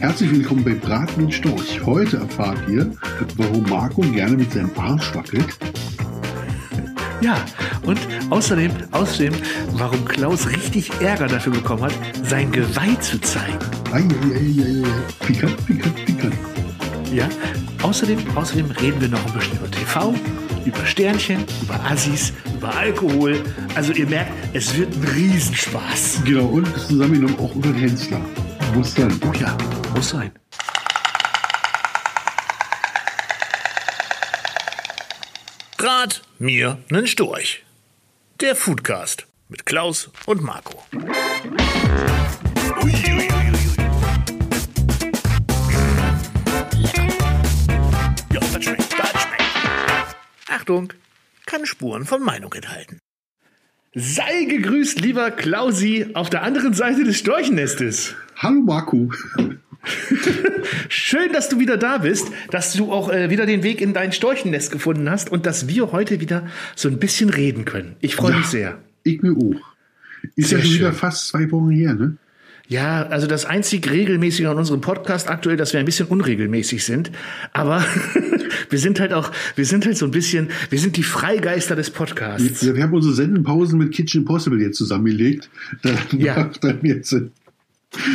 Herzlich willkommen bei Braten und Storch. Heute erfahrt ihr, warum Marco gerne mit seinem Arsch wackelt. Ja, und außerdem, außerdem, warum Klaus richtig Ärger dafür bekommen hat, sein Geweih zu zeigen. Ei, ei, ei, ei, ei. Pikant, pikant, pikant. Ja, außerdem, außerdem reden wir noch ein bisschen über TV, über Sternchen, über Assis, über Alkohol. Also ihr merkt, es wird ein Riesenspaß. Genau, und zusammengenommen auch über den Hensler. Muss sein. Oh ja, muss sein. Rat mir nen Storch. Der Foodcast mit Klaus und Marco. Achtung, kann Spuren von Meinung enthalten. Sei gegrüßt, lieber Klausi, auf der anderen Seite des Storchennestes. Hallo Marco. Schön, dass du wieder da bist, dass du auch äh, wieder den Weg in dein Storchennest gefunden hast und dass wir heute wieder so ein bisschen reden können. Ich freue mich sehr. Ich mir auch. Ist Sehr ja schon wieder fast zwei Wochen her, ne? Ja, also das einzig regelmäßige an unserem Podcast aktuell, dass wir ein bisschen unregelmäßig sind. Aber wir sind halt auch, wir sind halt so ein bisschen, wir sind die Freigeister des Podcasts. Ja, wir haben unsere Sendenpausen mit Kitchen Impossible jetzt zusammengelegt. Da Ja. macht dann jetzt Sinn.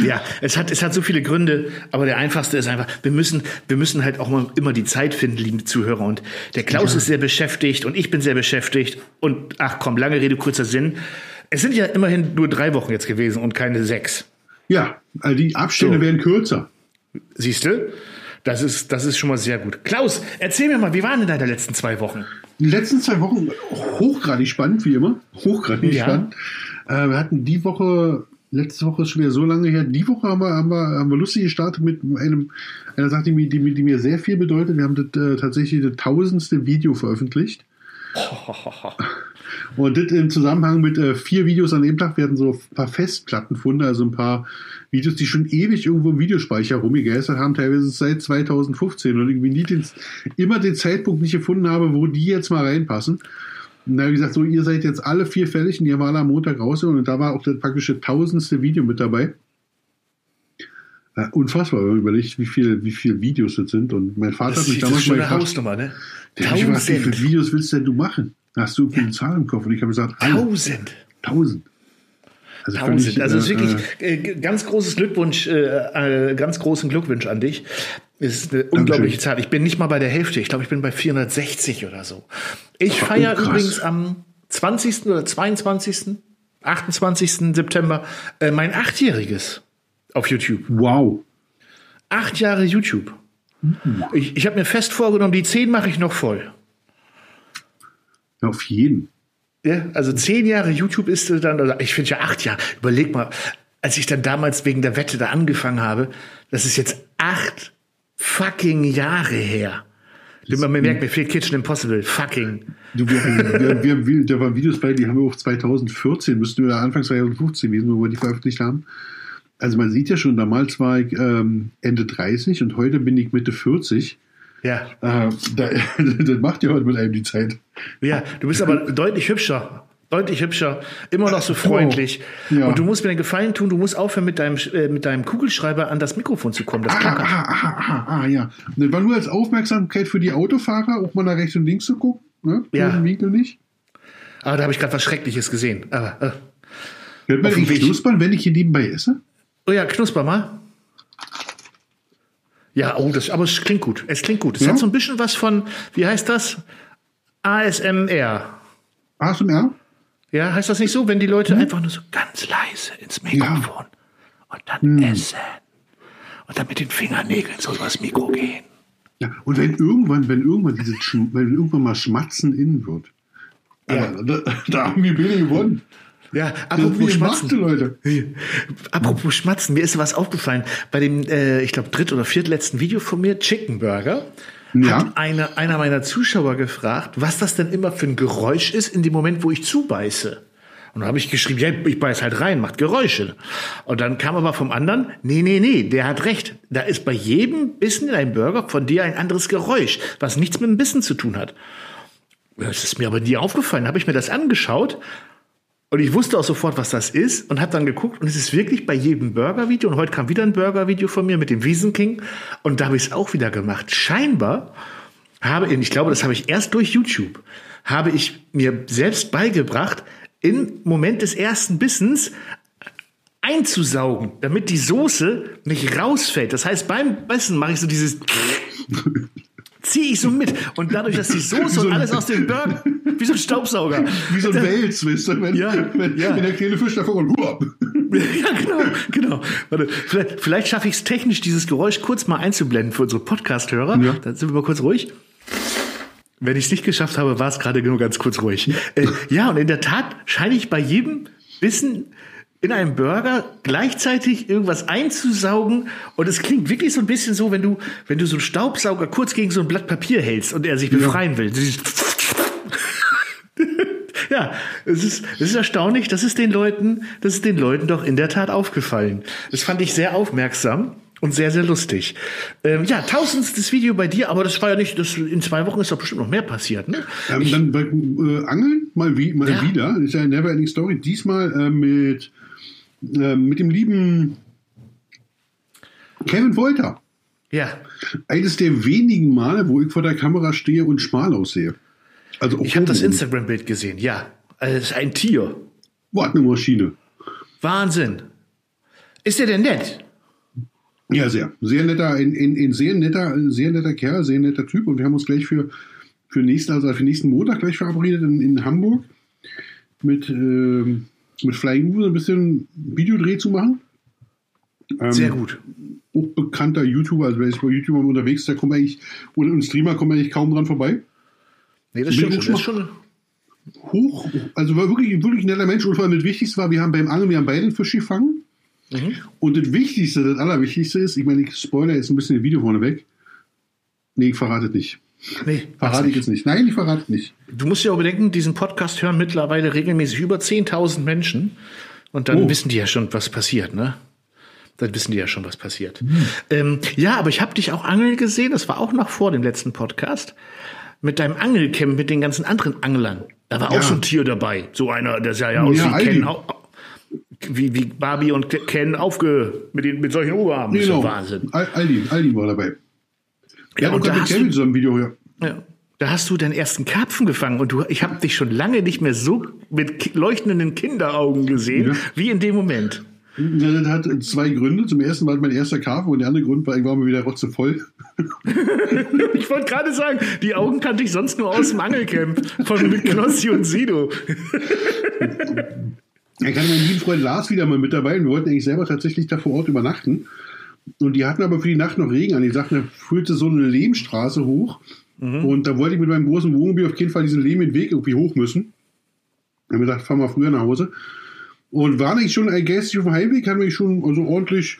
Ja, es hat, es hat so viele Gründe, aber der einfachste ist einfach, wir müssen, wir müssen halt auch mal immer die Zeit finden, liebe Zuhörer. Und der Klaus ist sehr beschäftigt und ich bin sehr beschäftigt. Und ach komm, lange Rede, kurzer Sinn. Es sind ja immerhin nur drei Wochen jetzt gewesen und keine sechs. Ja, also die Abstände So. werden kürzer. Siehst du? Das ist, das ist schon mal sehr gut. Klaus, erzähl mir mal, wie waren denn deine letzten zwei Wochen? Die letzten zwei Wochen hochgradig spannend, wie immer. Hochgradig Ja. spannend. Äh, wir hatten die Woche, letzte Woche ist schon wieder so lange her, die Woche haben wir, haben wir, haben wir lustig gestartet mit einem, einer Sache, die mir, die, mir- die mir sehr viel bedeutet. Wir haben das, äh, tatsächlich das tausendste Video veröffentlicht. Und das im Zusammenhang mit äh, vier Videos an dem Tag werden so ein paar Festplattenfunde, also ein paar Videos, die schon ewig irgendwo im Videospeicher rumgegeistert haben, teilweise seit 2015 und irgendwie nie den, immer den Zeitpunkt nicht gefunden habe, wo die jetzt mal reinpassen. Und da habe ich gesagt, so, ihr seid jetzt alle vier fertig und ihr war am Montag raus und da war auch das praktische tausendste Video mit dabei. Äh, unfassbar, wenn man überlegt, wie viele wie viel Videos das sind. Und mein Vater hat mich damals mal gefragt, Hausnummer, ne? der hat mich gefragt, wie viele Videos willst denn du machen? Hast du eine Zahl im Kopf? Und ich habe gesagt, alle. Tausend. Tausend. Also, Tausend. völlig, Also es ist äh, wirklich äh, ganz großes Glückwunsch, äh, äh, ganz großen Glückwunsch an dich. Ist eine unglaubliche Zahl. Ich bin nicht mal bei der Hälfte. Ich glaube, ich bin bei 460 oder so. Ich feiere Oh, übrigens am 20. oder 22., 28. September äh, mein Achtjähriges auf YouTube. Wow. Acht Jahre YouTube. Ich, ich habe mir fest vorgenommen, die zehn mache ich noch voll. Auf jeden. Ja, also zehn Jahre YouTube ist dann, also ich finde ja acht Jahre. Überleg mal, als ich dann damals wegen der Wette da angefangen habe, das ist jetzt acht fucking Jahre her. Man merkt, mir fehlt Kitchen Impossible. Fucking. Du, wir, wir, wir, da waren Videos bei, die haben wir auf 2014, müssten wir Anfang 2015 gewesen, wo wir die veröffentlicht haben. Also man sieht ja schon, damals war ich ähm, Ende 30 und heute bin ich Mitte 40. Ja. Äh, da, das macht ja heute mit einem die Zeit. Ja, du bist aber deutlich hübscher. Deutlich hübscher, immer noch so freundlich. Oh, ja. Und du musst mir einen Gefallen tun, du musst aufhören, mit deinem, äh, mit deinem Kugelschreiber an das Mikrofon zu kommen. Das Ah, klackert. ah, ah, ah, ah, ja. Und war nur als Aufmerksamkeit für die Autofahrer, auch mal nach rechts und links zu gucken. Ne? Ja. Im Winkel nicht. Aber da habe ich gerade was Schreckliches gesehen. Aber, äh. Hört man Weg- knuspern, wenn ich hier nebenbei esse? Oh ja, knusper mal. Ja, oh, das, aber es klingt gut. Es klingt gut. Es Ja? hat so ein bisschen was von, wie heißt das? ASMR. ASMR? Ja, heißt das nicht so, wenn die Leute einfach nur so ganz leise ins Mikrofon und dann essen und dann mit den Fingernägeln so übers Mikro gehen? Ja, und wenn irgendwann, wenn irgendwann dieses, wenn irgendwann mal Schmatzen innen wird, Ja. Da, da haben wir beide gewonnen. Ja, apropos Schmatzen. gemachte Leute. Apropos Schmatzen, mir ist was aufgefallen. Bei dem, äh, ich glaube, dritt- oder viertletzten Video von mir, Chicken Burger, Ja. hat eine, einer meiner Zuschauer gefragt, was das denn immer für ein Geräusch ist in dem Moment, wo ich zubeiße. Und dann habe ich geschrieben, ja, ich beiß halt rein, macht Geräusche. Und dann kam aber vom anderen, nee, nee, nee, der hat recht. Da ist bei jedem Bissen in einem Burger von dir ein anderes Geräusch, was nichts mit dem Bissen zu tun hat. Das ist mir aber nie aufgefallen. Habe ich mir das angeschaut Und ich wusste auch sofort, was das ist und habe dann geguckt und es ist wirklich bei jedem Burger-Video und heute kam wieder ein Burger-Video von mir mit dem Wiesenking und da habe ich es auch wieder gemacht. Scheinbar habe, ich glaube, das habe ich erst durch YouTube, habe ich mir selbst beigebracht, im Moment des ersten Bissens einzusaugen, damit die Soße nicht rausfällt. Das heißt, beim Bissen mache ich so dieses ziehe ich so mit. Und dadurch, dass die Soße und alles aus dem Burger, wie so ein Staubsauger. Wie so ein Wels, weißt du, wenn, Ja, wenn, ja. wenn der kleine Fisch davor kommt. huap. Ja, genau, genau. Warte, vielleicht, vielleicht schaffe ich es technisch, dieses Geräusch kurz mal einzublenden für unsere Podcast-Hörer. Ja. Dann sind wir mal kurz ruhig. Wenn ich es nicht geschafft habe, war es gerade nur ganz kurz ruhig. Äh, ja, und in der Tat scheine ich bei jedem Bissen in einem Burger gleichzeitig irgendwas einzusaugen. Und es klingt wirklich so ein bisschen so, wenn du, wenn du so einen Staubsauger kurz gegen so ein Blatt Papier hältst und er sich befreien will. Dieses Ja, es ist, es ist erstaunlich, das ist den Leuten, das ist den Leuten doch in der Tat aufgefallen. Das fand ich sehr aufmerksam und sehr, sehr lustig. Ähm, ja, tausendstes Video bei dir, aber das war ja nicht, das, in zwei Wochen ist doch bestimmt noch mehr passiert, ne? Ähm, dann bei, äh, Angeln mal, wie, mal Ja. wieder. Das ist ja eine Neverending Story. Diesmal äh, mit, äh, mit dem lieben Kevin Wolter. Ja, Eines der wenigen Male, wo ich vor der Kamera stehe und schmal aussehe. Also ich habe das Instagram-Bild gesehen, ja. Also, Es ist ein Tier. Boah, eine Maschine. Wahnsinn. Ist der denn nett? Ja, sehr. Sehr netter, ein, ein, ein sehr netter, sehr netter Kerl, sehr netter Typ. Und wir haben uns gleich für, für nächsten, also für nächsten Montag gleich verabredet in, in Hamburg mit, ähm, mit Flying Uwe so ein bisschen Videodreh zu machen. Ähm, Sehr gut. Auch bekannter YouTuber, also wer ist bei YouTube unterwegs, da kommt eigentlich, oder ein Streamer kommt eigentlich kaum dran vorbei. Nee, das stimmt ich schon. Das schon Hoch, also war wirklich, wirklich ein netter Mensch. Und vor allem das Wichtigste war, wir haben beim Angeln, wir haben beide einen Fisch gefangen. Mhm. Und das Wichtigste, das Allerwichtigste ist, ich meine, ich spoiler jetzt ein bisschen das Video vorne weg. Nee, ich verrate nicht. Nee, Verrate ich jetzt nicht. Nein, ich verrate es nicht. Du musst ja auch bedenken, diesen Podcast hören mittlerweile regelmäßig über 10.000 Menschen. Und dann Oh. wissen die ja schon, was passiert, ne? Dann wissen die ja schon, was passiert. Hm. Ähm, ja, aber ich habe dich auch angeln gesehen. Das war auch noch vor dem letzten Podcast. Mit deinem Angelcamp mit den ganzen anderen Anglern. Da war Ja. auch so ein Tier dabei. So einer, der sah ja aus Ja, wie. Ken, wie, wie Barbie und Ken aufge, mit, den, mit solchen Oberarmen. Das ist Genau. Wahnsinn. Al- Aldi, Aldi war dabei. Ja, und da hast du, zusammen Video, ja. ja. Da hast du deinen ersten Karpfen gefangen und du, ich habe dich schon lange nicht mehr so mit leuchtenden Kinderaugen gesehen Ja. wie in dem Moment. Ja, Das hat zwei Gründe. Zum ersten war es mein erster Karpfen und der andere Grund war, ich war mal wieder rotzevoll. Ich wollte gerade sagen, die Augen kannte ich sonst nur aus dem Angelcamp von mit Knossi und Sido. Ich hatte meinen lieben Freund Lars wieder mal mit dabei und wir wollten eigentlich selber tatsächlich da vor Ort übernachten. Und die hatten aber für die Nacht noch Regen an. Die sagten, da führte so eine Lehmstraße hoch. Und da wollte ich mit meinem großen Wohnmobil auf jeden Fall diesen lehmigen Weg irgendwie hoch müssen. Dann haben wir gesagt, fahren wir früher nach Hause. Und waren eigentlich schon ein gästlich auf dem Heimweg, haben wir schon also ordentlich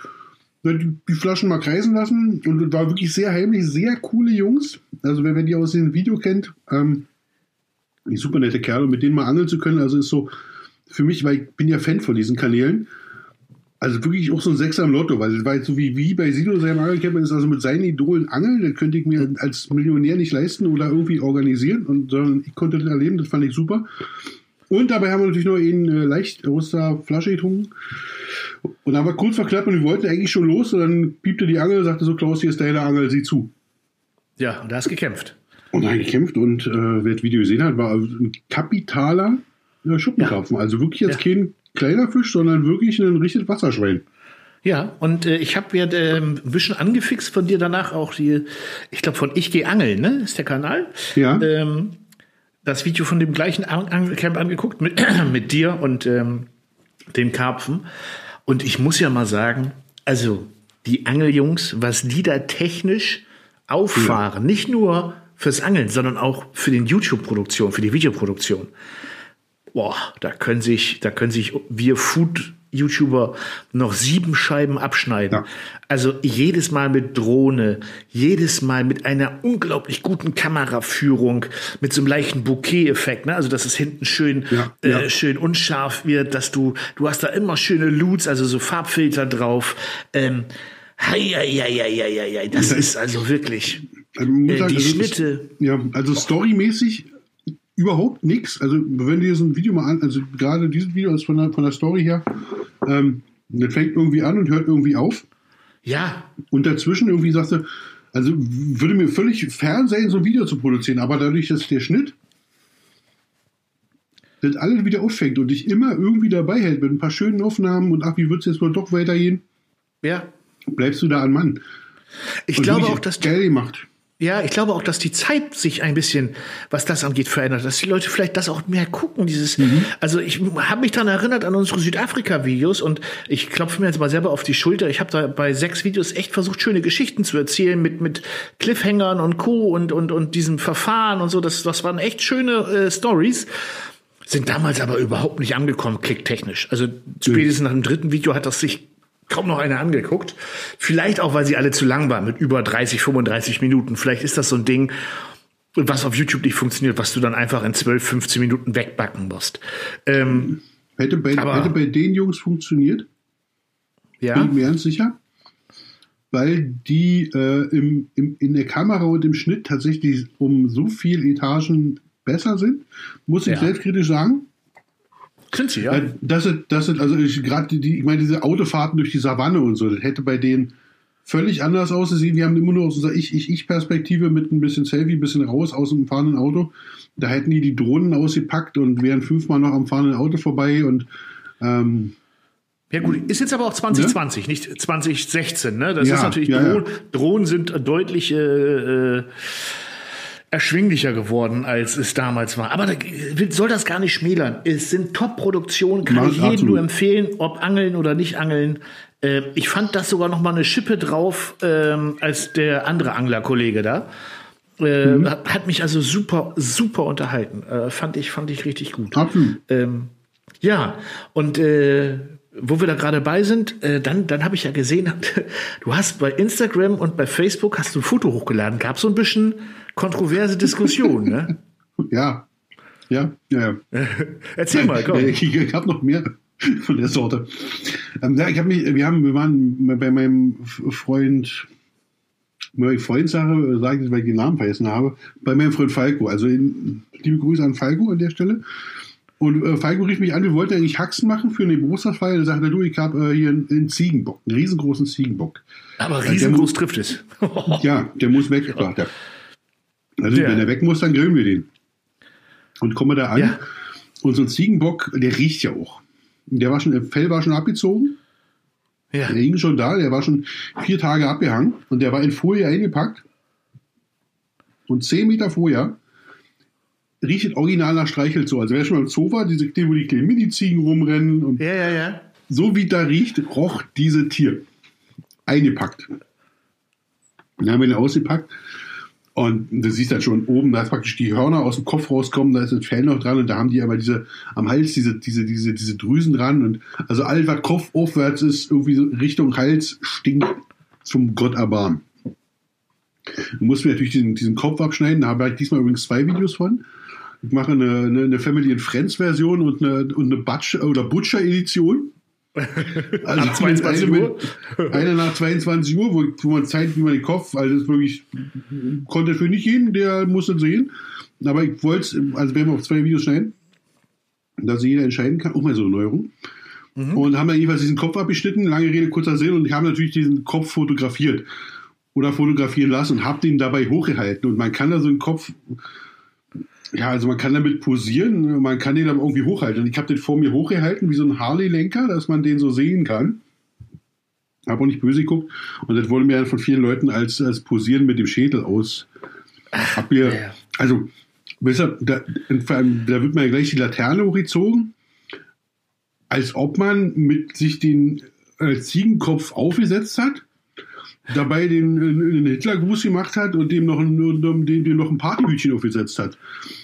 die Flaschen mal kreisen lassen. Und es war wirklich sehr heimlich, sehr coole Jungs. Also wer, wer die aus dem Video kennt, ähm, die super nette Kerle, mit denen mal angeln zu können, also ist so für mich, weil ich bin ja Fan von diesen Kanälen, also wirklich auch so ein Sechser im Lotto, weil, weil so wie, wie bei Sido seinem Angelcamp ist, also mit seinen Idolen angeln, das könnte ich mir als Millionär nicht leisten oder irgendwie organisieren, und, sondern ich konnte das erleben, das fand ich super. Und dabei haben wir natürlich noch einen äh, leicht aus der Flasche getrunken. Und dann haben wir kurz verklappt und wir wollten eigentlich schon los und dann piepte die Angel, sagte so, Klaus, hier ist deine Angel, sieh zu. Ja, und da hast gekämpft. Und dann gekämpft und äh, wer das Video gesehen hat, war ein kapitaler äh, Schuppenkarpfen. Also wirklich jetzt Ja. kein kleiner Fisch, sondern wirklich ein richtiges Wasserschwein. Ja, und äh, ich habe ja ähm, ein bisschen angefixt von dir danach auch die, ich glaube von Ich geh angeln, ne? Ist der Kanal? Ja. Ähm, das Video von dem gleichen An- Angelcamp angeguckt mit, mit dir und ähm, dem Karpfen. Und ich muss ja mal sagen, also die Angeljungs, was die da technisch auffahren, nicht nur fürs Angeln, sondern auch für den YouTube-Produktion, für die Videoproduktion. Boah, da können sich, da können sich wir Food-YouTuber noch sieben Scheiben abschneiden. Ja. Also jedes Mal mit Drohne, jedes Mal mit einer unglaublich guten Kameraführung, mit so einem leichten Bouquet-Effekt, ne? Also dass es hinten schön, Ja, äh, ja. schön unscharf wird, dass du, du hast da immer schöne Loots, also so Farbfilter drauf. Ähm, hei, hei, hei, hei, hei, hei, das ist also wirklich. Also, Äh, die also, Schnitte. Ja, also storymäßig überhaupt nichts. Also, wenn du dir so ein Video mal an, also gerade dieses Video ist von der, von der Story her, ähm, das fängt irgendwie an und hört irgendwie auf. Ja. Und dazwischen irgendwie sagst du, also würde mir völlig fern sein, so ein Video zu produzieren, aber dadurch, dass der Schnitt das alles wieder auffängt und dich immer irgendwie dabei hält mit ein paar schönen Aufnahmen und ach, wie wird es jetzt wohl doch weitergehen, Ja. bleibst du da an Mann. Ich Und glaube auch, dass geil gemacht. Ja, ich glaube auch, dass die Zeit sich ein bisschen, was das angeht, verändert. Dass die Leute vielleicht das auch mehr gucken. Dieses, also ich habe mich daran erinnert an unsere Südafrika-Videos und ich klopfe mir jetzt mal selber auf die Schulter. Ich habe da bei sechs Videos echt versucht, schöne Geschichten zu erzählen mit mit Cliffhangern und Co. und und und diesem Verfahren und so. Das das waren echt schöne äh, Stories. Sind damals aber überhaupt nicht angekommen, klicktechnisch. Also spätestens nach dem dritten Video hat das sich kaum noch einer angeguckt. Vielleicht auch, weil sie alle zu lang waren, mit über 30, 35 Minuten. Vielleicht ist das so ein Ding, was auf YouTube nicht funktioniert, was du dann einfach in 12, 15 Minuten wegbacken musst. Ähm, Hätte bei, Aber- hätte bei den Jungs funktioniert, bin ja, ich mir ganz sicher. Weil die äh, im, im, in der Kamera und im Schnitt tatsächlich um so viel Etagen besser sind, muss ich Ja. selbstkritisch sagen. Sind sie, ja. Äh, Das sind, das sind also ich, gerade die, ich meine, diese Autofahrten durch die Savanne und so, das hätte bei denen völlig anders ausgesehen. Wir haben immer nur aus unserer Ich-Ich-Ich-Perspektive mit ein bisschen Selfie, ein bisschen raus aus dem fahrenden Auto. Da hätten die die Drohnen ausgepackt und wären fünfmal noch am fahrenden Auto vorbei und ähm, Ja gut, ist jetzt aber auch 2020, nicht 2016. Ne? Das Ja, ist natürlich ja, ja. Drohnen, Drohnen sind deutlich äh, äh, erschwinglicher geworden, als es damals war. Aber da soll das gar nicht schmälern. Es sind Top-Produktionen, kann Ja, ich jedem absolut. nur empfehlen, ob angeln oder nicht angeln. Äh, ich fand das sogar noch mal eine Schippe drauf ähm, als der andere Anglerkollege da. Äh, Mhm. hat, hat mich also super, super unterhalten. Äh, fand ich, fand ich richtig gut. absolut. Ähm, ja, und äh, wo wir da gerade bei sind, äh, dann, dann habe ich ja gesehen, du hast bei Instagram und bei Facebook hast du ein Foto hochgeladen. Gab so ein bisschen kontroverse Diskussionen, ne? Ja. Ja, ja, ja. Erzähl mal, komm. Ich, ich habe noch mehr von der Sorte. Ähm, ja, ich habe mich, wir haben, wir waren bei meinem Freund, meine Freundsache, sage ich jetzt, weil ich den Namen vergessen habe, bei meinem Freund Falco. Also in, liebe Grüße an Falco an der Stelle. Und äh, Falco rief mich an, wir wollten eigentlich Haxen machen für eine Geburtstagsfeier. Da sagte er, du, ich habe äh, hier einen, einen Ziegenbock, einen riesengroßen Ziegenbock. Aber riesengroß trifft es. Ja, der muss weg, sagt er. Also Ja. wenn er weg muss, dann grillen wir den. Und kommen wir da an. Ja. Und so ein Ziegenbock, der riecht ja auch. Der war schon, der Fell war schon abgezogen. ja. Der hing schon da, der war schon vier Tage abgehangen und der war in Folie eingepackt. Und zehn Meter vorher riecht original nach Streichelt so. Also wer schon mal im Zoo war, diese, die, wo die kleinen Mini-Ziegen rumrennen und Ja, ja, ja. so wie da riecht, roch diese Tier. Eingepackt. Dann haben wir ihn ausgepackt. Und du siehst dann schon oben, da ist praktisch die Hörner aus dem Kopf rauskommen, da ist das Fell noch dran und da haben die aber diese am Hals diese, diese, diese, diese Drüsen dran und also alles, was Kopf aufwärts ist, irgendwie so Richtung Hals, stinkt zum Gott erbarmen. Du musst mir natürlich diesen, diesen Kopf abschneiden, da habe ich diesmal übrigens zwei Videos von. Ich mache eine, eine, eine Family and Friends Version und eine, und eine Butcher, oder Butcher Edition. Also Ab 22 eine, Uhr? Eine nach 22 Uhr, wo, wo man zeigt, wie man den Kopf, also das wirklich, konnte für nicht jeden, der muss es sehen. Aber ich wollte es, also werden wir auf zwei Videos schneiden, dass jeder entscheiden kann. Oh, mal so eine Neuerung. Und haben dann jeweils diesen Kopf abgeschnitten, lange Rede, kurzer Sinn, und ich habe natürlich diesen Kopf fotografiert oder fotografieren lassen und habe den dabei hochgehalten. Und man kann da so einen Kopf, ja, also man kann damit posieren, man kann den aber irgendwie hochhalten. Und ich habe den vor mir hochgehalten, wie so ein Harley-Lenker, dass man den so sehen kann. Habe auch nicht böse geguckt. Und das wurde mir dann von vielen Leuten als, als Posieren mit dem Schädel aus. Hab mir, Ja. also, besser, da, allem, da wird man ja gleich die Laterne hochgezogen, als ob man mit sich den äh, Ziegenkopf aufgesetzt hat, dabei den, äh, den Hitlergruß gemacht hat und dem noch, ein- dem, dem noch ein Partyhütchen aufgesetzt hat.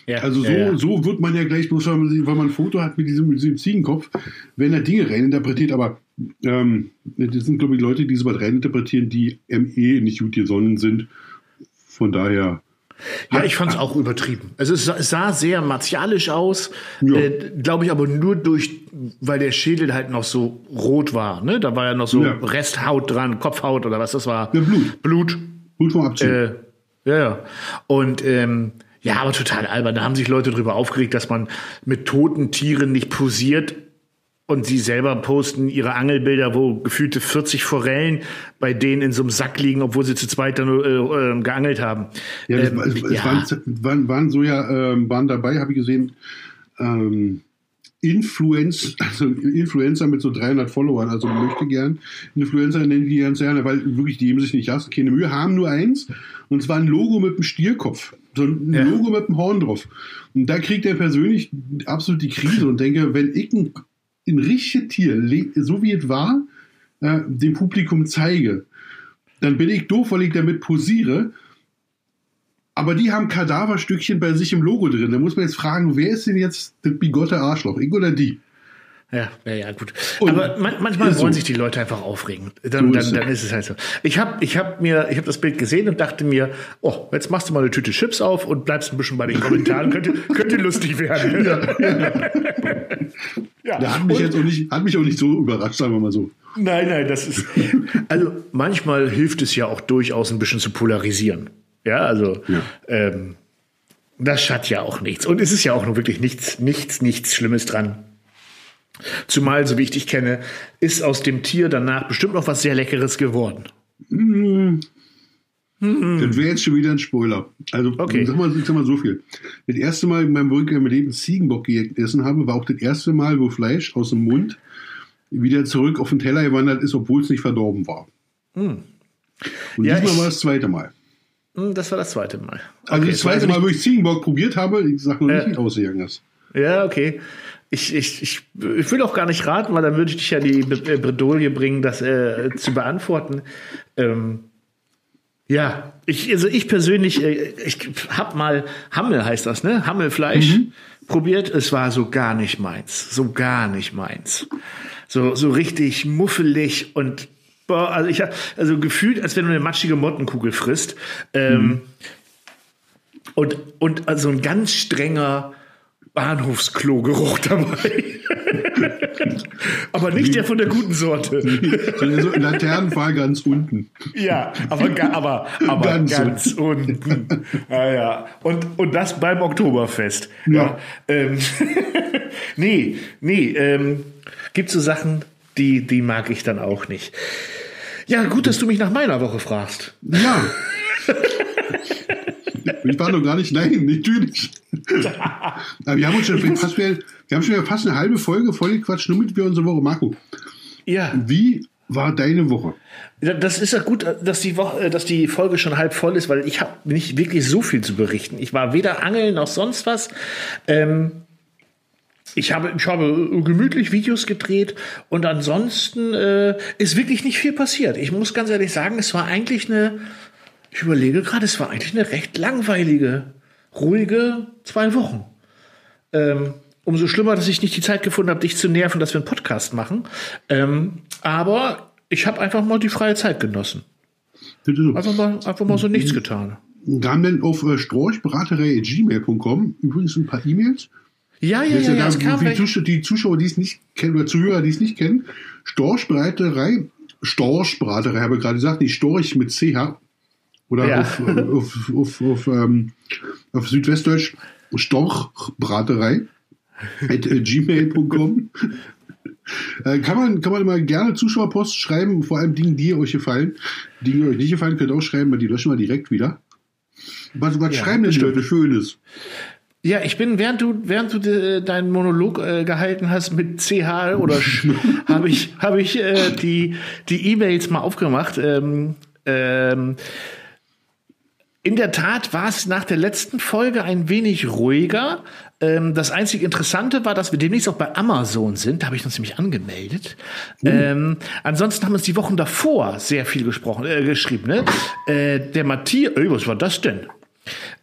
Ja, Also so, ja, ja. so wird man ja gleich bloß, weil man, weil man ein Foto hat mit diesem, mit diesem Ziegenkopf, werden da Dinge reininterpretiert, aber ähm, das sind, glaube ich, Leute, die sowas reininterpretieren, die ME nicht gut gesonnen sind. Von daher. Ja, ich fand es auch übertrieben. Also es sah, sehr martialisch aus, Ja. äh, glaube ich, aber nur durch, weil der Schädel halt noch so rot war. Ne? Da war ja noch so Ja. Resthaut dran, Kopfhaut oder was das war. Ja, Blut. Blut. Gut vom Abziehen. Äh, ja, ja. Und ähm, Ja, aber total albern. Da haben sich Leute darüber aufgeregt, dass man mit toten Tieren nicht posiert und sie selber posten ihre Angelbilder, wo gefühlte 40 Forellen bei denen in so einem Sack liegen, obwohl sie zu zweit dann äh, äh, geangelt haben. Ja, ähm, es, es ja. Waren, waren, waren, so ja, äh, waren dabei, habe ich gesehen, ähm, Influenz, also Influencer mit so 300 Followern, also möchte gern Influencer nennen die ganz gerne, weil wirklich die geben sich nicht aus, keine Mühe, haben nur eins und zwar ein Logo mit einem Stierkopf, so ein ja. Logo mit einem Horn drauf. Und da kriegt er persönlich absolut die Krise und denke, wenn ich ein ein richtiges Tier, so wie es war, äh, dem Publikum zeige, dann bin ich doof, weil ich damit posiere. Aber die haben Kadaverstückchen bei sich im Logo drin. Da muss man jetzt fragen, wer ist denn jetzt das bigotte Arschloch? Ich oder die? Ja, ja, ja, gut. Und Aber man, manchmal wollen so. sich die Leute einfach aufregen. Dann, dann, dann ist es halt so. Ich habe ich hab mir, ich habe das Bild gesehen und dachte mir, oh, jetzt machst du mal eine Tüte Chips auf und bleibst ein bisschen bei den Kommentaren. könnte, könnte lustig werden. Ja, ja. ja. ja hat mich und, jetzt auch nicht, hat mich auch nicht so überrascht, sagen wir mal so. Nein, nein, das ist. Also manchmal hilft es ja auch durchaus ein bisschen zu polarisieren. Ja, also ja. Ähm, das schadet ja auch nichts. Und es ist ja auch nur wirklich nichts, nichts, nichts Schlimmes dran Zumal, so wie ich dich kenne, ist aus dem Tier danach bestimmt noch was sehr Leckeres geworden. Mmh. Mmh. Das wäre jetzt schon wieder ein Spoiler. Also, okay. sag, mal, sag mal so viel. Das erste Mal in meinem Leben Ziegenbock gegessen habe, war auch das erste Mal, wo Fleisch aus dem Mund wieder zurück auf den Teller gewandert ist, obwohl es nicht verdorben war. Mmh. Und ja, diesmal war das zweite Mal. Hm, das war das zweite Mal. Also okay, das zweite Mal, wo ich Ziegenbock probiert habe, ich sage noch nicht, äh, wie ausgegangen ist. Ja, okay. Ich, ich, ich, ich will auch gar nicht raten, weil dann würde ich dich ja die äh, Bredouille bringen, das äh, zu beantworten. Ähm, ja, ich, also ich persönlich, äh, ich hab mal Hammel heißt das, ne? Hammelfleisch mhm. probiert. Es war so gar nicht meins, so gar nicht meins. So so richtig muffelig und boah, also ich also gefühlt, als wenn du eine matschige Mottenkugel frisst. Ähm, mhm. Und und also ein ganz strenger Bahnhofsklo-Geruch dabei. aber nicht der von der guten Sorte. So Laternenpfahl ganz unten. Ja, aber, aber, aber ganz, ganz unten. Ja, ja. Und, und das beim Oktoberfest. Ja. ja. Ähm, nee, nee. Ähm, gibt so Sachen, die, die mag ich dann auch nicht. Ja, gut, dass du mich nach meiner Woche fragst. Ja. Ich war noch gar nicht, nein, natürlich. Aber wir haben uns schon fast, wir, wir haben schon fast eine halbe Folge vollgequatscht, nur mit wir unsere Woche. Marco. Ja. Wie war deine Woche? Das ist ja gut, dass die, Woche, dass die Folge schon halb voll ist, weil ich habe nicht wirklich so viel zu berichten. Ich war weder angeln noch sonst was. Ähm, ich habe, ich habe gemütlich Videos gedreht und ansonsten äh, ist wirklich nicht viel passiert. Ich muss ganz ehrlich sagen, es war eigentlich eine ich überlege gerade, es war eigentlich eine recht langweilige, ruhige zwei Wochen. Ähm, umso schlimmer, dass ich nicht die Zeit gefunden habe, dich zu nerven, dass wir einen Podcast machen. Ähm, aber ich habe einfach mal die freie Zeit genossen. Einfach mal, einfach mal so nichts getan. Wir haben dann auf äh, storchbraterei.gmail.com übrigens ein paar E-Mails. Ja, ja, ja, ja, da, kam die, Zuschauer, die Zuschauer, die es nicht kennen, oder Zuhörer, die es nicht kennen, Storchbraterei, Storchbraterei, habe ich gerade gesagt, nicht Storch mit CH, oder ja. auf, auf, auf, auf, ähm, auf Südwestdeutsch Storchbraterei at äh, gmail.com. äh, kann, man, kann man immer gerne Zuschauerpost schreiben, vor allem Dinge, die euch gefallen. Die, die euch nicht gefallen, könnt ihr auch schreiben, weil die löschen wir direkt wieder. Was, was ja, schreiben denn Leute Schönes? Ja, ich bin, während du, während du de, deinen Monolog äh, gehalten hast mit CH oder habe ich, habe ich äh, die, die E-Mails mal aufgemacht. Ähm, ähm, in der Tat war es nach der letzten Folge ein wenig ruhiger. Ähm, das einzig Interessante war, dass wir demnächst auch bei Amazon sind. Da habe ich uns nämlich angemeldet. Mhm. Ähm, ansonsten haben uns die Wochen davor sehr viel gesprochen, äh, geschrieben. Ne? Äh, der Matthias, äh, was war das denn?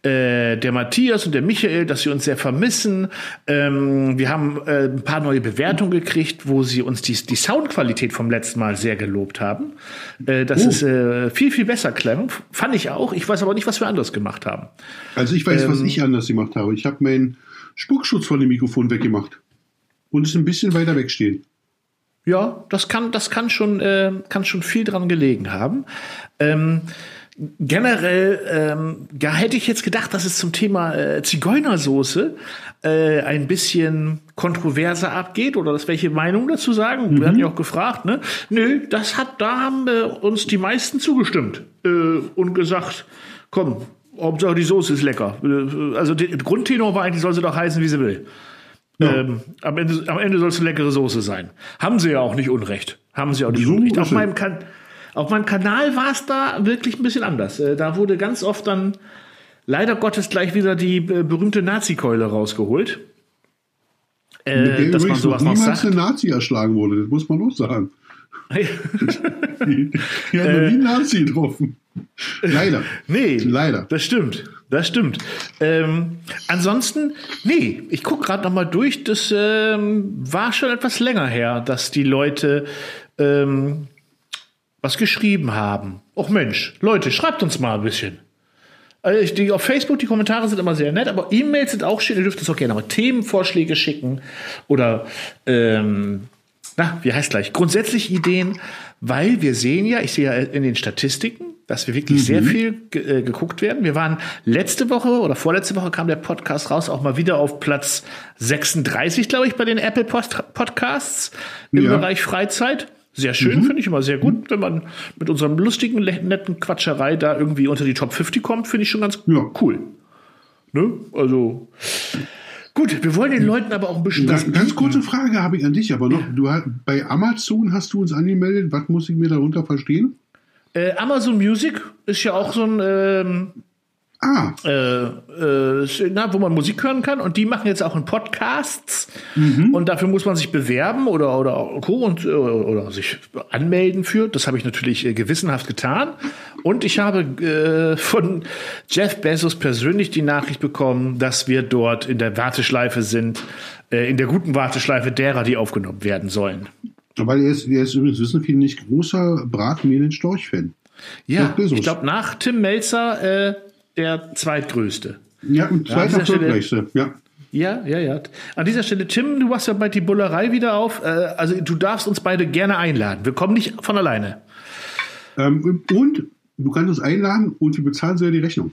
Äh, der Matthias und der Michael, dass sie uns sehr vermissen. Ähm, wir haben äh, ein paar neue Bewertungen gekriegt, wo sie uns die, die Soundqualität vom letzten Mal sehr gelobt haben. Äh, das uh. ist äh, viel, viel besser klang. Fand ich auch. Ich weiß aber nicht, was wir anders gemacht haben. Also ich weiß, ähm, was ich anders gemacht habe. Ich habe meinen Spuckschutz von dem Mikrofon weggemacht. Und es ein bisschen weiter wegstehen. Ja, das kann, das kann schon, äh, kann schon viel dran gelegen haben. Ähm, generell, ähm, ja, hätte ich jetzt gedacht, dass es zum Thema äh, Zigeunersoße äh, ein bisschen kontroverser abgeht oder dass welche Meinung dazu sagen. Mhm. Wir hatten ja auch gefragt, ne? Nö, das hat, da haben äh, uns die meisten zugestimmt äh, und gesagt, komm, Hauptsache die Soße ist lecker. Äh, also der Grundtenor war eigentlich, soll sie doch heißen, wie sie will. Ja. Ähm, am, Ende, am Ende soll es eine leckere Soße sein. Haben sie ja auch nicht Unrecht. Haben sie auch nicht so Unrecht. Auf meinem, kan auf meinem Kanal war es da wirklich ein bisschen anders. Äh, da wurde ganz oft dann leider Gottes gleich wieder die äh, berühmte Nazi-Keule rausgeholt. Äh, dass man sowas noch niemals sagt. eine Nazi erschlagen wurde, das muss man auch sagen. die, die haben noch nie Nazi getroffen. Leider. Nee, leider. Das stimmt. Das stimmt. Ähm, ansonsten, nee, ich gucke gerade noch mal durch. Das ähm, war schon etwas länger her, dass die Leute ähm, was geschrieben haben. Och Mensch, Leute, schreibt uns mal ein bisschen. Also die, auf Facebook, die Kommentare sind immer sehr nett, aber E-Mails sind auch schön. Ihr dürft uns auch gerne mal Themenvorschläge schicken oder ähm, na, wie heißt gleich? Grundsätzlich Ideen, weil wir sehen ja, ich sehe ja in den Statistiken, dass wir wirklich mhm. sehr viel ge äh, geguckt werden. Wir waren letzte Woche oder vorletzte Woche kam der Podcast raus, auch mal wieder auf Platz 36, glaube ich, bei den Apple Post Podcasts im ja. Bereich Freizeit. Sehr schön, mhm. finde ich immer sehr gut, wenn man mit unserem lustigen, netten Quatscherei da irgendwie unter die Top 50 kommt, finde ich schon ganz ja. cool. Ne? Also gut, wir wollen den Leuten aber auch ein bisschen. Das, ganz kurze Frage habe ich an dich, aber noch. Ja. Du, bei Amazon hast du uns angemeldet. Was muss ich mir darunter verstehen? Äh, Amazon Music ist ja auch so ein ähm, Ah. Äh, äh, na, wo man Musik hören kann. Und die machen jetzt auch in Podcasts. Mhm. Und dafür muss man sich bewerben oder, oder und äh, oder sich anmelden für. Das habe ich natürlich äh, gewissenhaft getan. Und ich habe äh, von Jeff Bezos persönlich die Nachricht bekommen, dass wir dort in der Warteschleife sind, äh, in der guten Warteschleife derer, die aufgenommen werden sollen. Weil er ist, er ist übrigens, wissen viele nicht, großer Bratmehlen-Storch-Fan. Ja, ich glaube, nach Tim Melzer der zweitgrößte. Ja, und zweiterfolgreichste, ja. Ja, ja, ja. An dieser Stelle, Tim, du machst ja bald die Bullerei wieder auf. Äh, also du darfst uns beide gerne einladen. Wir kommen nicht von alleine. Ähm, und du kannst uns einladen und wir bezahlen sogar die Rechnung.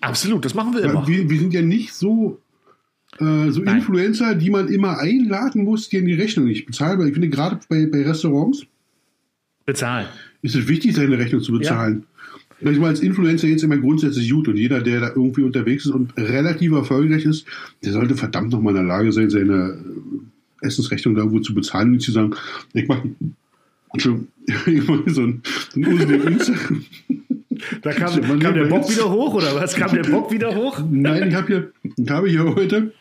Absolut, das machen wir immer. Wir, wir sind ja nicht so, äh, so Influencer, die man immer einladen muss, die die Rechnung nicht bezahlen. Weil ich finde, gerade bei, bei Restaurants bezahlen. ist es wichtig, seine Rechnung zu bezahlen. Ja. Ich meine, als Influencer jetzt immer grundsätzlich gut und jeder, der da irgendwie unterwegs ist und relativ erfolgreich ist, der sollte verdammt nochmal in der Lage sein, seine Essensrechnung da irgendwo zu bezahlen und zu sagen, ich mache ich mach so ein, ein Unsinn Da kam, kam der Bock wieder hoch oder was? Kam der Bock wieder hoch? Nein, ich habe hier, ich habe hier heute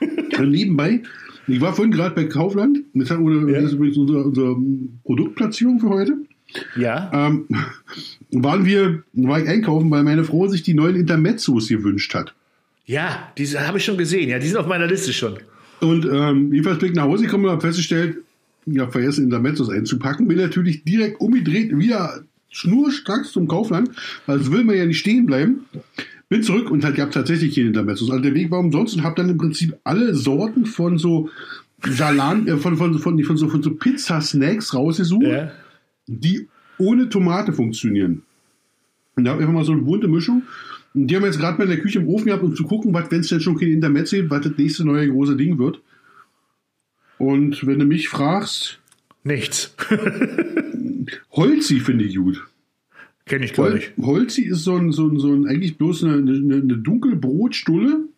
nebenbei, ich war vorhin gerade bei Kaufland, das ist übrigens unsere, unsere Produktplatzierung für heute. Ja. Ähm, waren wir, war ich einkaufen, weil meine Frau sich die neuen Intermezzos gewünscht hat. Ja, diese habe ich schon gesehen. Ja, die sind auf meiner Liste schon. Und ähm, jedenfalls bin ich nach Hause gekommen und habe festgestellt, ich habe vergessen, Intermezzos einzupacken. Bin natürlich direkt umgedreht, wieder schnurstracks zum Kaufland. Also will man ja nicht stehen bleiben. Bin zurück und halt, gab tatsächlich keine Intermezzos. Also der Weg war umsonst und habe dann im Prinzip alle Sorten von so Salat, äh, von, von, von, von, so, von so Pizza-Snacks rausgesucht. Ja die ohne Tomate funktionieren. Und da habe ich einfach mal so eine bunte Mischung. Und die haben wir jetzt gerade mal in der Küche im Ofen gehabt, um zu gucken, was, wenn es denn schon kein Intermezzo gibt, was das nächste neue große Ding wird. Und wenn du mich fragst. Nichts. Holzi finde ich gut. Kenne ich gar Hol nicht. Holzi ist so ein, so ein, so ein eigentlich bloß eine, eine, eine Dunkelbrotstulle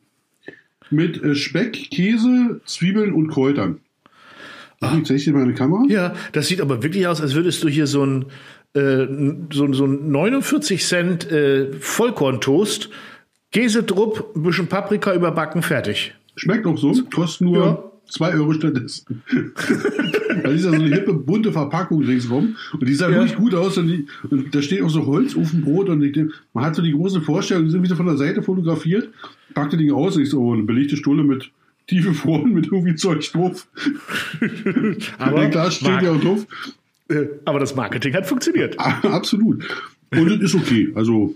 mit äh, Speck, Käse, Zwiebeln und Kräutern. Ach, zeige ich dir meine Kamera? Ja, das sieht aber wirklich aus, als würdest du hier so ein, äh, so, so ein 49 Cent äh, Vollkorntoast, Käsedrupp, ein bisschen Paprika überbacken, fertig. Schmeckt auch so, kostet nur 2 ja. Euro stattdessen. da ist ja so eine hippe, bunte Verpackung ringsrum. Und die sah ja. wirklich gut aus. Und, die, und, da steht auch so Holzofenbrot. Und ich, man hat so die große Vorstellung, die sind wieder von der Seite fotografiert, packte Ding aus. Und ich so, oh, eine belegte Stulle mit tiefe Foren mit irgendwie Zeug drauf. aber klar steht ja auch drauf. Äh, aber das Marketing hat funktioniert. Absolut. Und es ist okay. Also.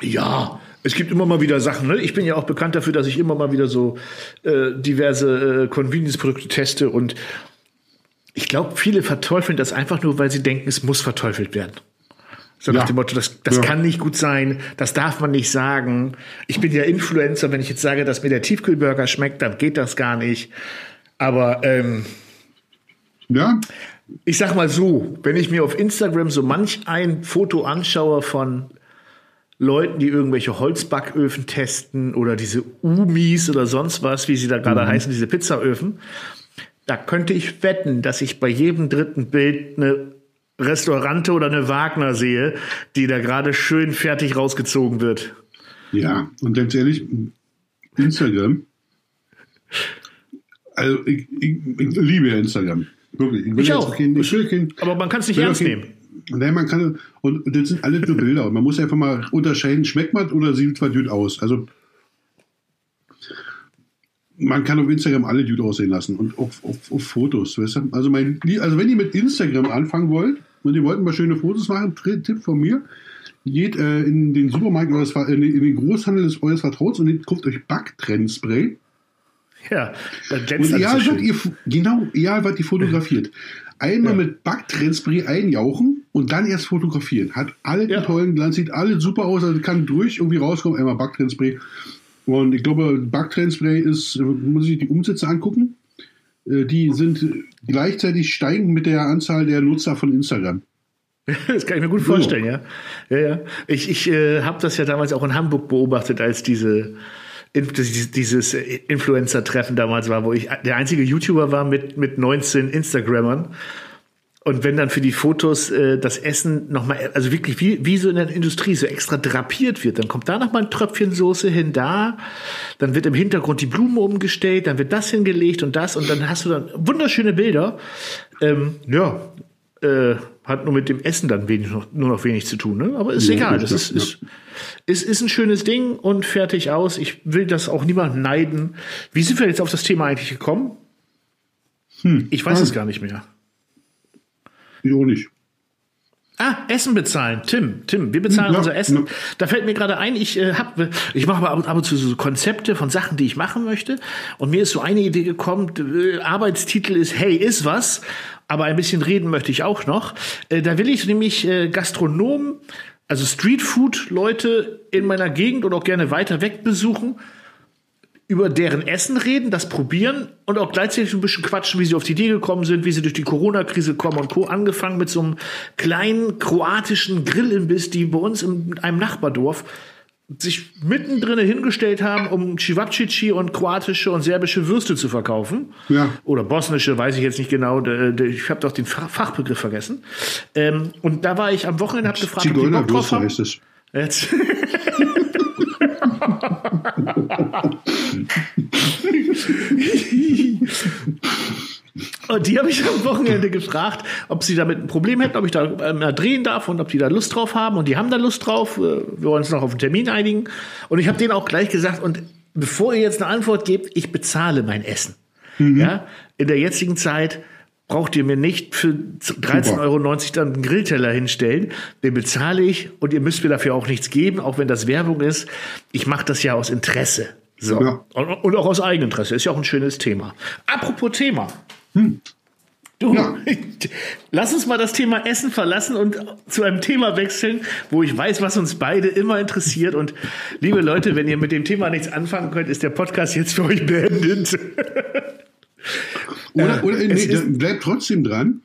Ja, es gibt immer mal wieder Sachen. Ne? Ich bin ja auch bekannt dafür, dass ich immer mal wieder so äh, diverse äh, Convenience-Produkte teste und ich glaube, viele verteufeln das einfach nur, weil sie denken, es muss verteufelt werden. So nach Ja. dem Motto, das, das Ja. kann nicht gut sein, das darf man nicht sagen. Ich bin ja Influencer, wenn ich jetzt sage, dass mir der Tiefkühlburger schmeckt, dann geht das gar nicht. Aber ähm, Ja, ich sag mal so, wenn ich mir auf Instagram so manch ein Foto anschaue von Leuten, die irgendwelche Holzbacköfen testen oder diese Umis oder sonst was, wie sie da gerade heißen, diese Pizzaöfen, da könnte ich wetten, dass ich bei jedem dritten Bild eine Restaurante oder eine Wagner sehe, die da gerade schön fertig rausgezogen wird. ja. Und ganz ehrlich, Instagram. Also ich, ich, ich liebe ja Instagram. Wirklich. Ich jetzt auch. kein- ich kein, Aber man kann es nicht ernst kein- nehmen. Nein, man kann, und das sind alle nur Bilder. Und man muss einfach mal unterscheiden, schmeckt man oder sieht zwar gut aus. Also, man kann auf Instagram alle gut aussehen lassen und auf, auf, auf Fotos, weißt du? Also, mein, also, wenn ihr mit Instagram anfangen wollt und ihr wollt mal schöne Fotos machen, Tipp von mir, geht äh, in den Supermarkt eures, Ver- in den in den Großhandel des eures Vertrauens und kauft euch Backtrendspray. Ja, dann Und glänzt alles egal, so ihr, genau, egal, was ihr fotografiert. Einmal Ja. mit Backtrendspray einjauchen und dann erst fotografieren. Hat alle Ja. tollen Glanz, sieht alle super aus, also kann durch irgendwie rauskommen. Einmal Backtrendspray. Und ich glaube, Backtrendspray ist, äh, muss ich die Umsätze angucken. Äh, Die sind gleichzeitig steigend mit der Anzahl der Nutzer von Instagram. Das kann ich mir gut vorstellen, ja. Ja, ja. Ich, ich äh, habe das ja damals auch in Hamburg beobachtet, als diese dieses Influencer-Treffen damals war, wo ich der einzige YouTuber war mit, mit 19 Instagrammern. Und wenn dann für die Fotos äh, das Essen nochmal, also wirklich wie, wie so in der Industrie, so extra drapiert wird, dann kommt da nochmal ein Tröpfchen Soße hin, da, dann wird im Hintergrund die Blumen umgestellt, dann wird das hingelegt und das und dann hast du dann wunderschöne Bilder. Ähm, ja, äh, hat nur mit dem Essen dann wenig, noch, nur noch wenig zu tun, ne? aber ist Ja, egal, das ist, ist, ist, ist ein schönes Ding und fertig aus. Ich will das auch niemandem neiden. Wie sind wir jetzt auf das Thema eigentlich gekommen? Ich weiß Ah. es gar nicht mehr. Ich auch nicht. Ah, Essen bezahlen. Tim, Tim, wir bezahlen Ja, unser Essen. ja. Da fällt mir gerade ein, ich äh, hab, ich mache aber ab und- und zu so Konzepte von Sachen, die ich machen möchte. Und mir ist so eine Idee gekommen, äh, Arbeitstitel ist Hey, ist was. Aber ein bisschen reden möchte ich auch noch. Äh, da will ich nämlich äh, Gastronomen, also Streetfood-Leute in meiner Gegend oder auch gerne weiter weg besuchen über deren Essen reden, das probieren und auch gleichzeitig ein bisschen quatschen, wie sie auf die Idee gekommen sind, wie sie durch die Corona-Krise kommen und Co. Angefangen mit so einem kleinen kroatischen Grillimbiss, die bei uns in einem Nachbardorf sich mittendrin hingestellt haben, um Cevapcici und kroatische und serbische Würste zu verkaufen. Ja. Oder bosnische, weiß ich jetzt nicht genau. Ich habe doch den Fach- Fachbegriff vergessen. Ähm, und da war ich am Wochenende, habe gefragt, ob die Bock drauf haben. heißt es. Jetzt. Und die habe ich am Wochenende gefragt, ob sie damit ein Problem hätten, ob ich da äh, mal drehen darf und ob die da Lust drauf haben. Und die haben da Lust drauf. Äh, Wir wollen uns noch auf einen Termin einigen. Und ich habe denen auch gleich gesagt, und bevor ihr jetzt eine Antwort gebt, ich bezahle mein Essen. Ja, in der jetzigen Zeit braucht ihr mir nicht für 13,90 Euro dann einen Grillteller hinstellen. Den bezahle ich und ihr müsst mir dafür auch nichts geben, auch wenn das Werbung ist. Ich mache das ja aus Interesse. So. Ja. Und, und auch aus Eigeninteresse. Ist ja auch ein schönes Thema. Apropos Thema. Du, Ja. lass uns mal das Thema Essen verlassen und zu einem Thema wechseln, wo ich weiß, was uns beide immer interessiert. Und liebe Leute, wenn ihr mit dem Thema nichts anfangen könnt, ist der Podcast jetzt für euch beendet. Oder, oder es nee, bleibt trotzdem dran,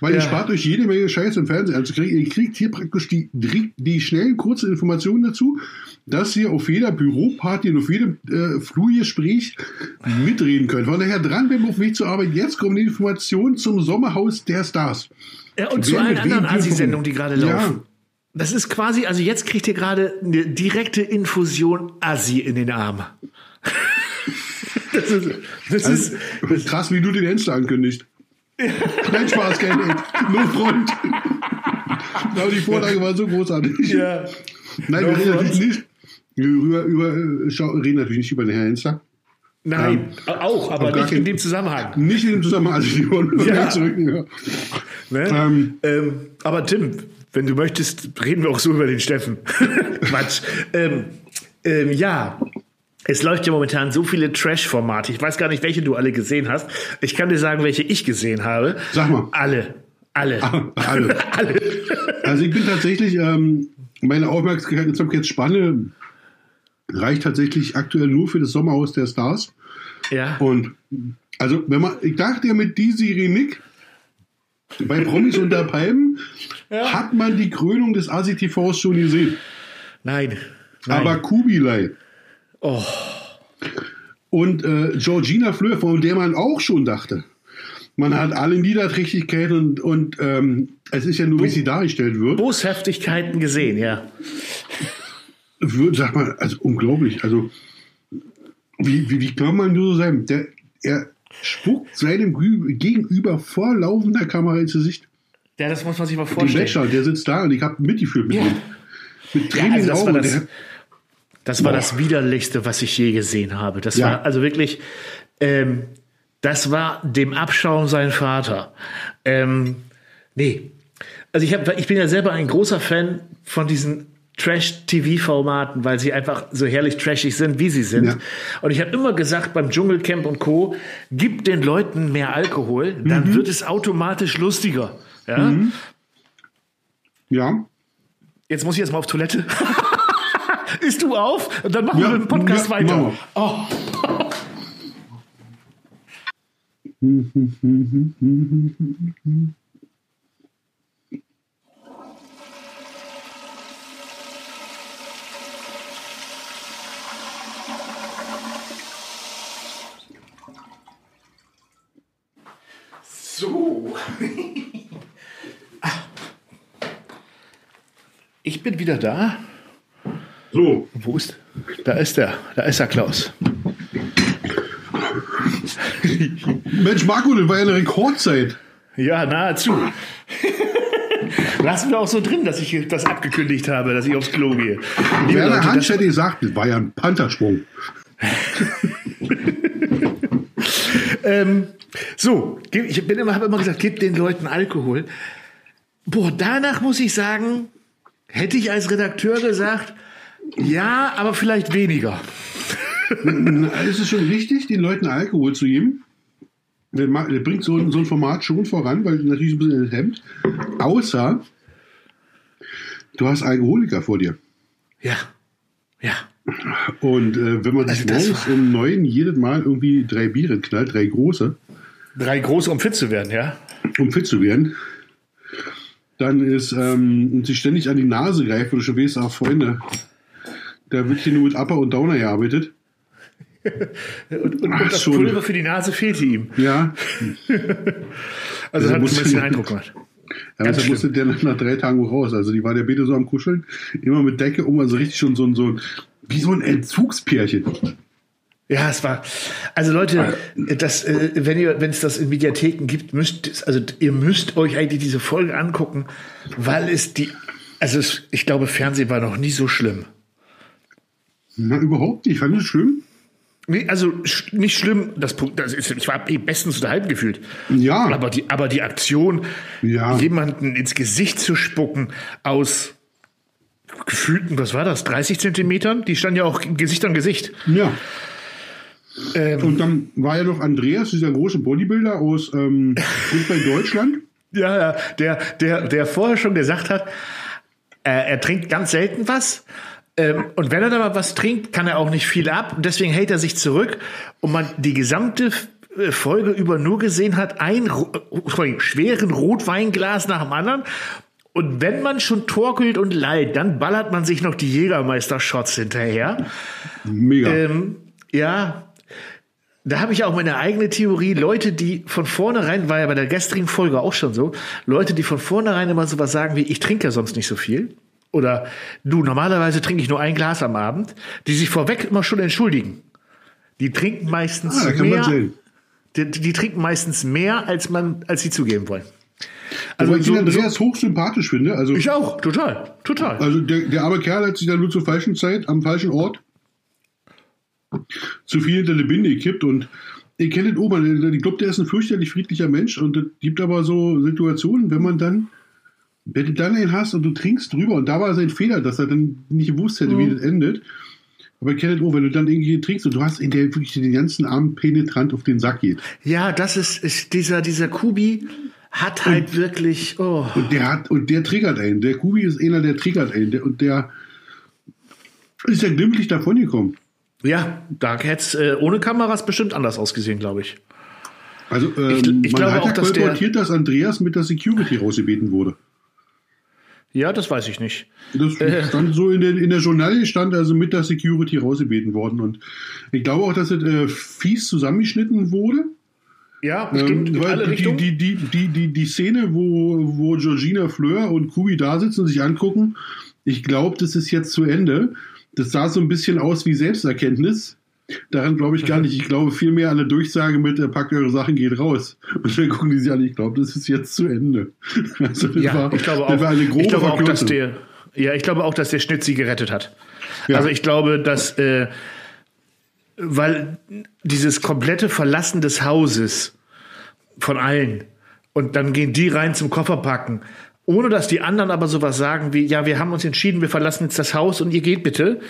weil ihr Ja. spart euch jede Menge Scheiß im Fernsehen anzukriegen. Ihr kriegt hier praktisch die, die, die schnellen, kurzen Informationen dazu, dass ihr auf jeder Büroparty und auf jedem äh, Flurgespräch mitreden könnt. Von daher dran bleiben auf dem Weg zur Arbeit. Jetzt kommen die Informationen zum Sommerhaus der Stars. Ja, und zu Wer allen mit wem anderen Asi-Sendungen, die gerade Ja. laufen. Das ist quasi, also jetzt kriegt ihr gerade eine direkte Infusion Asi in den Arm. Das ist, das ist, Also, krass, wie du den Hensler ankündigst. Kein Spaß, kein Hate. No Front. Aber die Vorlage war so großartig. ja. Nein, No wir reden natürlich nicht über, über, schau, reden natürlich nicht über den Herrn Hensler. Nein, auch, aber nicht in keinen- dem Zusammenhang. Nicht in dem Zusammenhang, also die wollen Ja. ja. zurück. Ja. Ne? Ähm. Ähm, aber Tim, wenn du möchtest, reden wir auch so über den Steffen. Quatsch. Ähm, ähm, ja, es läuft ja momentan so viele Trash-Formate. Ich weiß gar nicht, welche du alle gesehen hast. Ich kann dir sagen, welche ich gesehen habe. Sag mal. Alle. Alle. alle. alle. Also ich bin tatsächlich, ähm, meine Aufmerksamkeitsspanne reicht tatsächlich aktuell nur für das Sommerhaus der Stars. Ja. Und also, wenn man, ich dachte ja mit die Serie Nick, bei Promis unter Palmen Ja. hat man die Krönung des ASI-TVs schon gesehen. Nein. Nein. Aber Kubilai oh. und äh, Georgina Fleur, von der man auch schon dachte. Man hat alle Niederträchtigkeiten und, und ähm, es ist ja nur, wie sie dargestellt wird. Boshaftigkeiten gesehen, ja. wird, sag mal, also unglaublich. Also, wie, wie, wie kann man nur so sein? Der, er spuckt seinem Gegenüber vor laufender Kamera ins Gesicht. Ja, das muss man sich mal vorstellen. Bachelor, der sitzt da und ich habe mitgefühlt mit Ja. ihm. Mit Ja, Tränen also in den das war Augen. das, Der hat- das war Boah. das widerlichste, was ich je gesehen habe. Das Ja. war also wirklich, ähm, das war dem Abschaum sein Vater. Ähm, nee. Also ich, hab, ich bin ja selber ein großer Fan von diesen Trash-TV-Formaten, weil sie einfach so herrlich trashig sind, wie sie sind. Ja. Und ich habe immer gesagt, beim Dschungelcamp und Co., gib den Leuten mehr Alkohol, dann Mhm. wird es automatisch lustiger. Ja? ja. Jetzt muss ich jetzt mal auf Toilette. Isst du auf? Und dann machen Ja, wir den Podcast ja, weiter. Oh. So. Ich bin wieder da. So, Wo ist? Da ist er. Da ist er, Klaus. Mensch, Marco, das war ja eine Rekordzeit. Ja, nahezu. Lassen wir auch so drin, dass ich das abgekündigt habe, dass ich aufs Klo gehe. Liebe Werner Leute, Hansch das, hätte gesagt, das war ja ein Panthersprung. ähm, so, ich bin immer, habe immer gesagt, gebt den Leuten Alkohol. Boah, danach muss ich sagen, hätte ich als Redakteur gesagt, ja, aber vielleicht weniger. Es ist schon richtig, den Leuten Alkohol zu geben. Der, bringt so, ein- so ein Format schon voran, weil natürlich ein bisschen hemmt. Außer du hast Alkoholiker vor dir. Ja, ja. Und äh, wenn man sich Also morgens um neun jedes Mal irgendwie drei Biere knallt, drei große, Drei große, um fit zu werden, ja. um fit zu werden, dann ist ähm, und sich ständig an die Nase greift, wo du schon weißt, ach Freunde, da wird hier nur mit Upper und Downer gearbeitet. Und, und, Ach, und das schon. Pulver für die Nase fehlte ihm. Ja, Also Also hat zumindest den Eindruck gemacht. Ja, Ganz also musste der nach, drei Tagen raus. Also die war der Bete so am Kuscheln, immer mit Decke um, also richtig schon so ein, so ein wie so ein Entzugspärchen. Ja, es war. Also Leute, das, äh, wenn ihr, wenn es das in Mediatheken gibt, müsst also ihr müsst euch eigentlich diese Folge angucken, weil es die, also es, ich glaube, Fernsehen war noch nie so schlimm. Na, überhaupt nicht. Ich fand es schlimm. Nee, also nicht schlimm. Das, Punkt- ist, ich war eh bestens unterhalten gefühlt. Ja. Aber die, aber die Aktion, Ja. jemanden ins Gesicht zu spucken aus gefühlten, was war das, 30 Zentimetern? Die standen ja auch Gesicht an Gesicht. Ja. Ähm, Und dann war ja noch Andreas, dieser große Bodybuilder aus ähm, bei Deutschland. Ja, ja, der, der, der vorher schon gesagt hat, äh, er trinkt ganz selten was. Ähm, und wenn er da mal was trinkt, kann er auch nicht viel ab. Und deswegen hält er sich zurück. Und man die gesamte äh, Folge über nur gesehen hat, ein äh, sorry, schweren Rotweinglas nach dem anderen. Und wenn man schon torkelt und lallt, dann ballert man sich noch die Jägermeister-Shots hinterher. Mega. Ähm, ja, da habe ich auch meine eigene Theorie. Leute, die von vornherein, war ja bei der gestrigen Folge auch schon so, Leute, die von vornherein immer sowas sagen wie, ich trinke ja sonst nicht so viel. Oder du, normalerweise trinke ich nur ein Glas am Abend, die sich vorweg immer schon entschuldigen. Die trinken meistens ah, mehr. Die, die trinken meistens mehr, als man, als sie zugeben wollen. Also, Wobei ich so, den so, Andreas hochsympathisch finde. Also, ich auch, total, total. also der, der arme Kerl hat sich dann nur zur falschen Zeit am falschen Ort zu viel hinter die Binde gekippt und ich kenne den Ober, ich glaube, der ist ein fürchterlich friedlicher Mensch und es gibt aber so Situationen, wenn man dann, wenn du dann einen hast und du trinkst drüber und da war sein Fehler, dass er dann nicht gewusst hätte, wie das endet. Aber ich kenne den, wenn du dann irgendwie trinkst und du hast in der wirklich den ganzen Abend penetrant auf den Sack geht. Ja, das ist, ist dieser, dieser Kubi. hat halt wirklich. Oh. Und der hat, und der triggert einen. Der Kubi ist einer, der triggert einen. Der, und der ist ja glimpflich davongekommen. Ja, da hätte es äh, ohne Kameras bestimmt anders ausgesehen, glaube ich. Also ähm, Ich- ich man glaube hat auch, ja dass der- kolportiert, dass Andreas mit der Security rausgebeten wurde. Ja, das weiß ich nicht. Das Äh. stand so in der, in der Journalie, stand also mit der Security rausgebeten worden. Und ich glaube auch, dass es äh, fies zusammengeschnitten wurde. Ja, bestimmt. Ähm, alle die, die, die, die, die, die Szene, wo, wo Georgina Fleur und Kubi da sitzen und sich angucken, ich glaube, das ist jetzt zu Ende. Das sah so ein bisschen aus wie Selbsterkenntnis. Daran glaube ich gar nicht. Ich glaube vielmehr an eine Durchsage mit, äh, packt eure Sachen, geht raus. Und dann gucken die sich an, ich glaube, das ist jetzt zu Ende. Also das ja, war, ich glaube auch. war eine grobe ich glaube auch, dass der. Ja, ich glaube auch, dass der Schnitt sie gerettet hat. Ja. Also ich glaube, dass äh, weil dieses komplette Verlassen des Hauses von allen und dann gehen die rein zum Kofferpacken, ohne dass die anderen aber sowas sagen wie, ja, wir haben uns entschieden, wir verlassen jetzt das Haus und ihr geht bitte.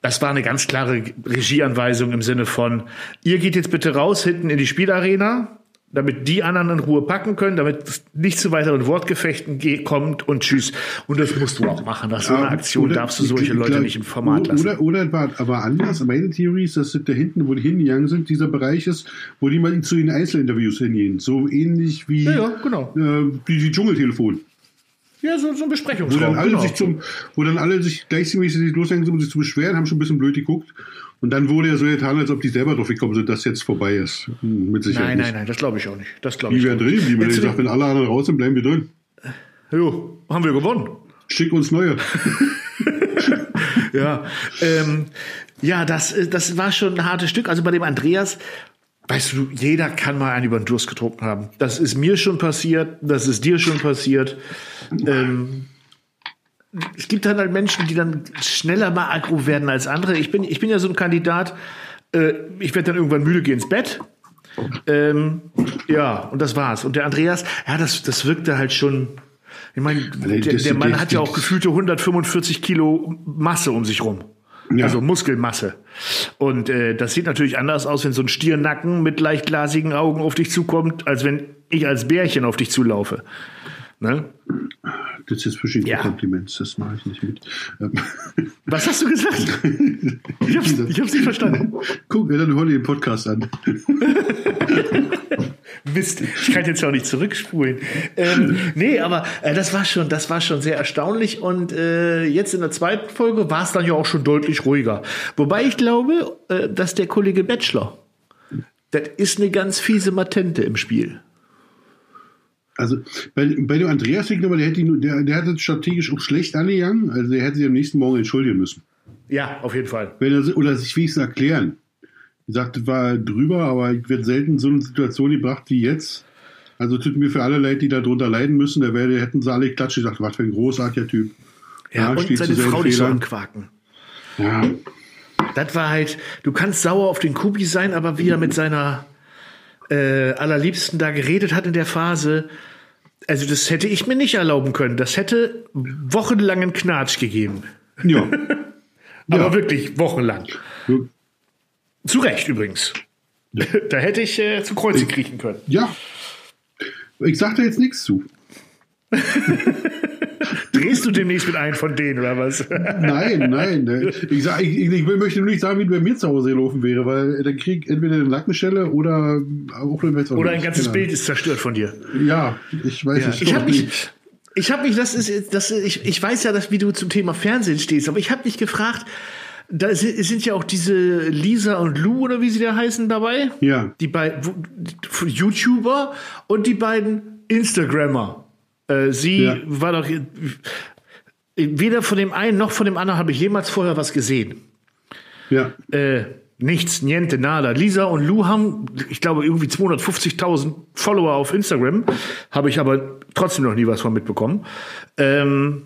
Das war eine ganz klare Regieanweisung im Sinne von, ihr geht jetzt bitte raus hinten in die Spielarena, damit die anderen in Ruhe packen können, damit es nicht zu weiteren Wortgefechten ge- kommt und tschüss. Und das musst du auch machen. Nach so einer Ja, Aktion oder- darfst du solche Leute glaub- nicht im Format lassen. Oder, oder war aber anders. Meine Theorie ist, dass das da hinten, wo die hingegangen sind, dieser Bereich ist, wo die mal zu den Einzelinterviews hingehen. So ähnlich wie Ja, ja, genau. äh, wie die Dschungeltelefon. Ja, so, so ein Wo dann Besprechungsraum. alle Genau. sich zum, wo dann alle sich gleichmäßig loshängen, um sich zu beschweren, haben schon ein bisschen blöd geguckt. Und dann wurde ja so getan, als ob die selber drauf gekommen sind, dass jetzt vorbei ist. Hm, Mit Sicherheit Nein, nicht. nein, nein, das glaube ich auch nicht. Das glaube Die ich werden auch drin, die zu sag, wenn alle anderen raus sind, bleiben wir drin. Jo, haben wir gewonnen. Schick uns neue. Ja, ähm, ja, das, das war schon ein hartes Stück. Also bei dem Andreas, weißt du, jeder kann mal einen über den Durst getrunken haben. Das ist mir schon passiert, das ist dir schon passiert. Ähm, es gibt dann halt Menschen, die dann schneller mal aggro werden als andere. Ich bin, ich bin ja so ein Kandidat, äh, ich werde dann irgendwann müde, gehe ins Bett. Ähm, ja, und das war's. Und der Andreas, ja, das, das wirkte halt schon. Ich meine, der, der Mann hat ja auch gefühlte 145 Kilo Masse um sich rum. Ja. Also Muskelmasse. Und äh, das sieht natürlich anders aus, wenn so ein Stiernacken mit leicht glasigen Augen auf dich zukommt, als wenn ich als Bärchen auf dich zulaufe. Ne? Das ist verschiedene Ja. Kompliments, das mache ich nicht mit. Ähm, Was hast du gesagt? Ich hab's, ich hab's nicht verstanden. Guck, dann hol dir den Podcast an. Mist, ich kann jetzt auch nicht zurückspulen. Ähm, nee, aber äh, das war schon, das war schon sehr erstaunlich. Und äh, jetzt in der zweiten Folge war es dann ja auch schon deutlich ruhiger. Wobei ich glaube, äh, dass der Kollege Bachelor, das ist eine ganz fiese Matente im Spiel. Also bei, bei dem Andreas liegt aber, der hätte ihn, der, der hat es strategisch auch schlecht angegangen. Also der hätte sich am nächsten Morgen entschuldigen müssen. Ja, auf jeden Fall. Wenn er, oder sich wenigstens erklären. Ich sagte, war drüber, aber ich werde selten so eine Situation gebracht wie jetzt. Also tut mir für alle leid, die darunter leiden müssen. Da wäre, hätten sie alle klatscht. Ich dachte, was für ein großartiger Typ. Ja, und steht seine Frau nicht so anquaken. Ja, Das war halt, du kannst sauer auf den Kubi sein, aber wie er mit seiner äh, allerliebsten da geredet hat in der Phase, also das hätte ich mir nicht erlauben können. Das hätte wochenlangen Knatsch gegeben. ja. Aber Ja. wirklich wochenlang. Zu Recht übrigens. da hätte ich äh, zu Kreuze kriechen können. ja. Ich sag da jetzt nichts zu. Drehst du demnächst mit einem von denen oder was? Nein, nein. Ich, sag, ich, ich, möchte nur nicht sagen, wie bei mir zu Hause gelaufen wäre, weil dann krieg ich entweder eine Nackenschelle oder auch eine Messer. oder ein ganzes Bild ist zerstört von dir. Ja, ich weiß Ja, es ich habe mich, nicht. ich habe mich, das ist, das ist, ich, ich weiß ja, dass wie du zum Thema Fernsehen stehst, aber ich habe mich gefragt, da sind, sind ja auch diese Lisa und Lou oder wie sie da heißen dabei, Ja. die beiden YouTuber und die beiden Instagrammer. Äh, sie Ja. war doch weder von dem einen noch von dem anderen habe ich jemals vorher was gesehen. Ja. Äh, nichts, niente, nada. Lisa und Lou haben, ich glaube, irgendwie 250.000 Follower auf Instagram. Habe ich aber trotzdem noch nie was von mitbekommen. Ähm,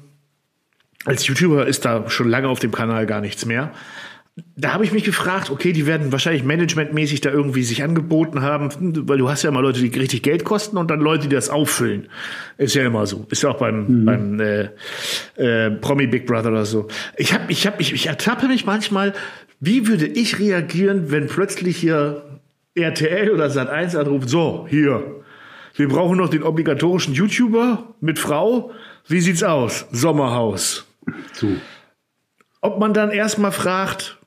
als YouTuber ist da schon lange auf dem Kanal gar nichts mehr. Da habe ich mich gefragt, okay, die werden wahrscheinlich managementmäßig da irgendwie sich angeboten haben, weil du hast ja immer Leute, die richtig Geld kosten und dann Leute, die das auffüllen. Ist ja immer so. Ist ja auch beim, beim äh, äh, Promi Big Brother oder so. Ich hab, ich hab, ich, ich ertappe mich manchmal, wie würde ich reagieren, wenn plötzlich hier RTL oder Sat1 anruft, so, hier, Wir brauchen noch den obligatorischen YouTuber mit Frau. Wie sieht's aus? Sommerhaus. So. Ob man dann erstmal fragt,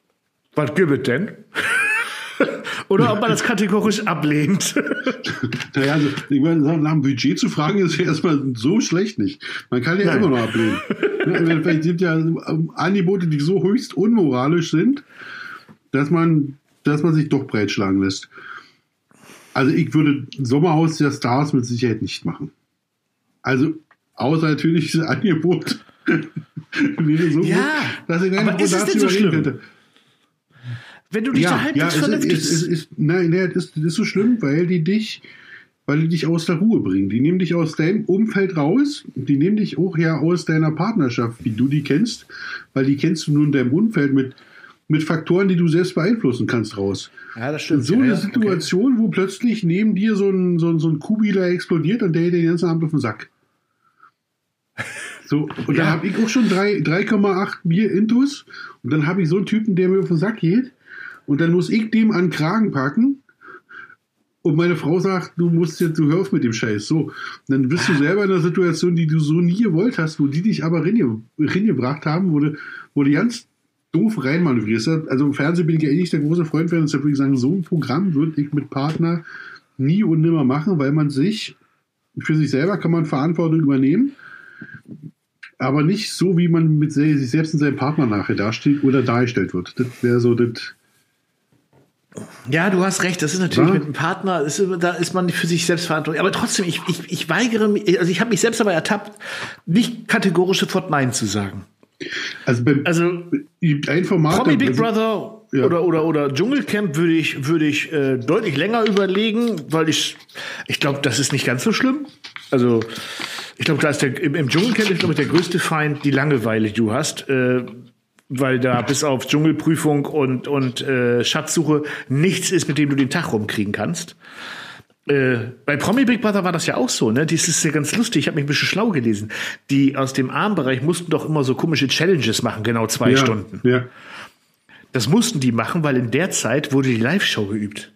was gibt es denn? Oder ob man das kategorisch ablehnt. Naja, also, ich meine, nach dem Budget zu fragen, ist ja erstmal so schlecht nicht. Man kann ja Nein. immer noch ablehnen. Vielleicht sind ja ähm, Angebote, die so höchst unmoralisch sind, dass man, dass man sich doch breitschlagen lässt. Also ich würde Sommerhaus der Stars mit Sicherheit nicht machen. Also, außer natürlich dieses Angebot so Ja, gut, dass ich aber ist es denn so schlimm? könnte. Wenn du dich da Ja, halbwegs ja ist, vernünftig... ist, es ist, nein, nein, das ist, das ist so schlimm, weil die dich, weil die dich aus der Ruhe bringen. Die nehmen dich aus deinem Umfeld raus. Die nehmen dich auch ja aus deiner Partnerschaft, wie du die kennst, weil die kennst du nur in deinem Umfeld mit, mit Faktoren, die du selbst beeinflussen kannst, raus. ja, das stimmt. So ja, eine ja, Situation, wo plötzlich neben dir so ein, so ein, so ein Kubi da explodiert und der den ganzen Abend auf den Sack. So, und da Ja. habe ich auch schon drei- 3,8 Bier Intus und dann habe ich so einen Typen, der mir auf den Sack geht und dann muss ich dem an den Kragen packen und meine Frau sagt, du musst jetzt, du hör auf mit dem Scheiß. So, und dann bist du selber in einer Situation, die du so nie gewollt hast, wo die dich aber reinge- reingebracht haben, wo du, wo du ganz doof reinmanövrierst. Also im Fernsehen bin ich ja eh nicht der große Freund von, deshalb würde ich sagen, so ein Programm würde ich mit Partner nie und nimmer machen, weil man sich, für sich selber kann man Verantwortung übernehmen, aber nicht so, wie man mit sich selbst und seinem Partner nachher dasteht oder dargestellt wird. Das wäre so das. Ja, du hast recht. Das ist natürlich Ja. mit einem Partner, ist, da ist man für sich selbst verantwortlich. Aber trotzdem, ich, ich, ich weigere mich, also ich habe mich selbst aber ertappt, nicht kategorisch sofort Nein zu sagen. Also, beim, Also ein Format. Promi Big Brother Ja. oder, oder, oder Dschungelcamp würde ich, würde ich äh, deutlich länger überlegen, weil ich, ich glaube, das ist nicht ganz so schlimm. Also, ich glaube, da ist der, im, im Dschungelcamp ist, glaube ich, der größte Feind die Langeweile, die du hast. Äh, weil da bis auf Dschungelprüfung und, und äh, Schatzsuche nichts ist, mit dem du den Tag rumkriegen kannst. Äh, bei Promi Big Brother war das ja auch so, ne? Das ist ja ganz lustig. Ich habe mich ein bisschen schlau gelesen. Die aus dem Armbereich mussten doch immer so komische Challenges machen, genau zwei ja, Stunden. Ja. Das mussten die machen, weil in der Zeit wurde die Live-Show geübt.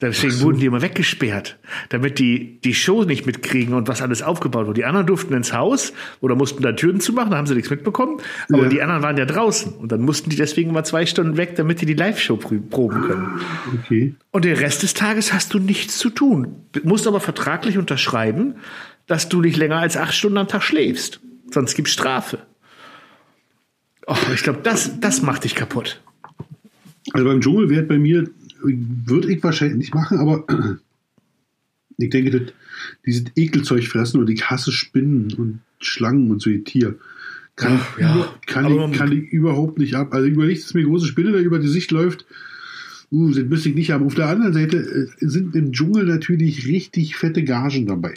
Deswegen wurden die immer weggesperrt, damit die die Show nicht mitkriegen und was alles aufgebaut wurde. Die anderen durften ins Haus oder mussten da Türen zumachen, da haben sie nichts mitbekommen. Aber Ja. die anderen waren ja draußen und dann mussten die deswegen immer zwei Stunden weg, damit die die Live-Show proben können. Okay. Und den Rest des Tages hast du nichts zu tun. Musst aber vertraglich unterschreiben, dass du nicht länger als acht Stunden am Tag schläfst. Sonst gibt's Strafe. Oh, ich glaube, das, das macht dich kaputt. Also beim Dschungelwert bei mir würde ich wahrscheinlich nicht machen, aber ich denke, das, dieses Ekelzeug fressen und ich hasse Spinnen und Schlangen und so die Tier. Kann, Ach, ich, ja. kann, ich, kann ich überhaupt nicht ab. Also überlegt, dass mir eine große Spinne da über die Sicht läuft. Uh, das müsste ich nicht haben. Auf der anderen Seite äh, sind im Dschungel natürlich richtig fette Gagen dabei.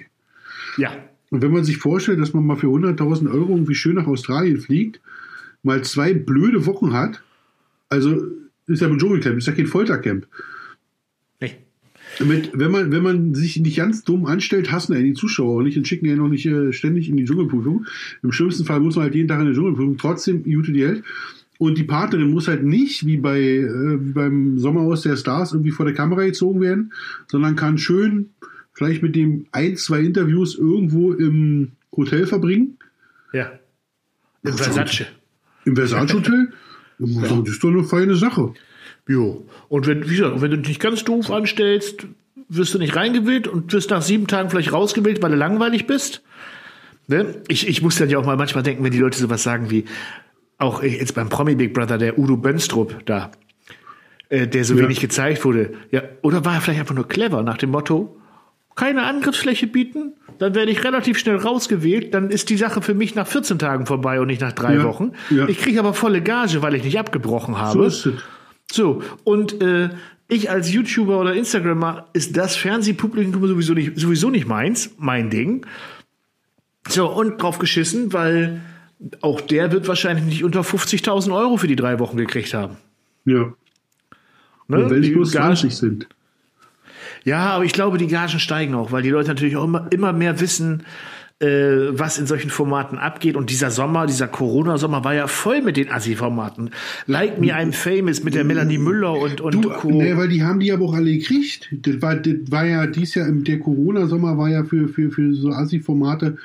Ja. Und wenn man sich vorstellt, dass man mal für 100.000 Euro irgendwie schön nach Australien fliegt, mal zwei blöde Wochen hat, also ist ja ein Dschungelcamp, ist ja kein Foltercamp. Nee. Mit, wenn, man, wenn man sich nicht ganz dumm anstellt, hassen ja die Zuschauer auch nicht und schicken ja noch nicht äh, ständig in die Dschungelprüfung. Im schlimmsten Fall muss man halt jeden Tag in die Dschungelprüfung, trotzdem gute die hält. Und die Partnerin muss halt nicht, wie, bei, äh, wie beim Sommerhaus der Stars, irgendwie vor der Kamera gezogen werden, sondern kann schön vielleicht mit dem ein, zwei Interviews irgendwo im Hotel verbringen. Ja. Im Versace. Im Versace Hotel. Das ist doch eine feine Sache. Jo. Und wenn, wie gesagt, wenn du dich nicht ganz doof anstellst, wirst du nicht reingewählt und wirst nach sieben Tagen vielleicht rausgewählt, weil du langweilig bist. Ne? Ich, ich muss dann ja auch mal manchmal denken, wenn die Leute sowas sagen wie, auch jetzt beim Promi Big Brother, der Udo Bönstrup da, äh, der so Ja. wenig gezeigt wurde. Ja, oder war er vielleicht einfach nur clever nach dem Motto, keine Angriffsfläche bieten, dann werde ich relativ schnell rausgewählt, dann ist die Sache für mich nach 14 Tagen vorbei und nicht nach drei Ja, Wochen. ja. Ich kriege aber volle Gage, weil ich nicht abgebrochen habe. So. So, und äh, ich als YouTuber oder Instagrammer ist das Fernsehpublikum sowieso nicht, sowieso nicht meins, mein Ding. So, und drauf geschissen, weil auch der wird wahrscheinlich nicht unter 50.000 Euro für die drei Wochen gekriegt haben. Ja. Ne? Und wenn es Die bloß Gagen- 20 sind. Ja, aber ich glaube, die Gagen steigen auch, weil die Leute natürlich auch immer, immer mehr wissen, äh, was in solchen Formaten abgeht. Und dieser Sommer, dieser Corona-Sommer war ja voll mit den Assi-Formaten. Like Me, I'm Famous mit der Melanie Müller und, und Du, Co. nee, weil die haben die aber auch alle gekriegt. Das war, das war ja dies Jahr, im- der Corona-Sommer war ja für, für, für so Assi-Formate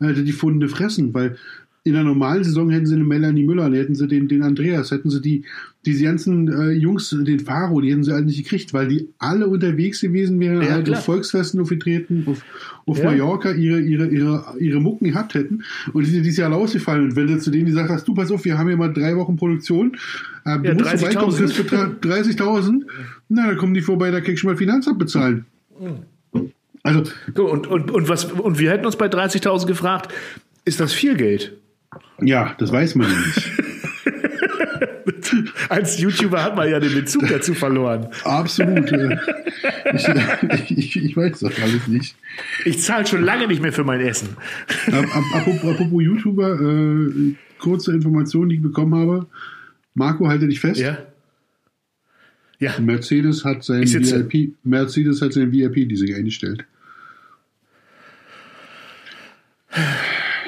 äh, die Funde fressen, weil in der normalen Saison hätten sie eine Melanie Müller, dann hätten sie den, den Andreas, hätten sie die, diese ganzen äh, Jungs, den Faro, die hätten sie alle nicht gekriegt, weil die alle unterwegs gewesen wären, Ja, halt klar. auf Volksfesten aufgetreten, auf, auf Ja. Mallorca ihre, ihre, ihre, ihre Mucken gehabt hätten und die sind dieses Jahr alle ausgefallen. Und wenn du zu denen gesagt hast, du pass auf, wir haben hier mal drei Wochen Produktion, äh, du Ja, musst vorbeikommen, 30.000. kriegst Betrag 30.000, na, dann kommen die vorbei, da kriegst du mal Finanzamt bezahlen. Also, So, und, und, und, was, und wir hätten uns bei 30.000 gefragt, ist das viel Geld? ja, das weiß man ja nicht. Als YouTuber hat man ja den Bezug dazu verloren. Absolut. ich, ich, ich weiß das alles nicht. Ich zahle schon lange nicht mehr für mein Essen. Ap- ap- Apropos, apropos YouTuber, äh, kurze Information, die ich bekommen habe. Marco, halte dich fest. Ja? Ja, Mercedes hat sein. VIP, Mercedes hat sein VIP-Leasing eingestellt.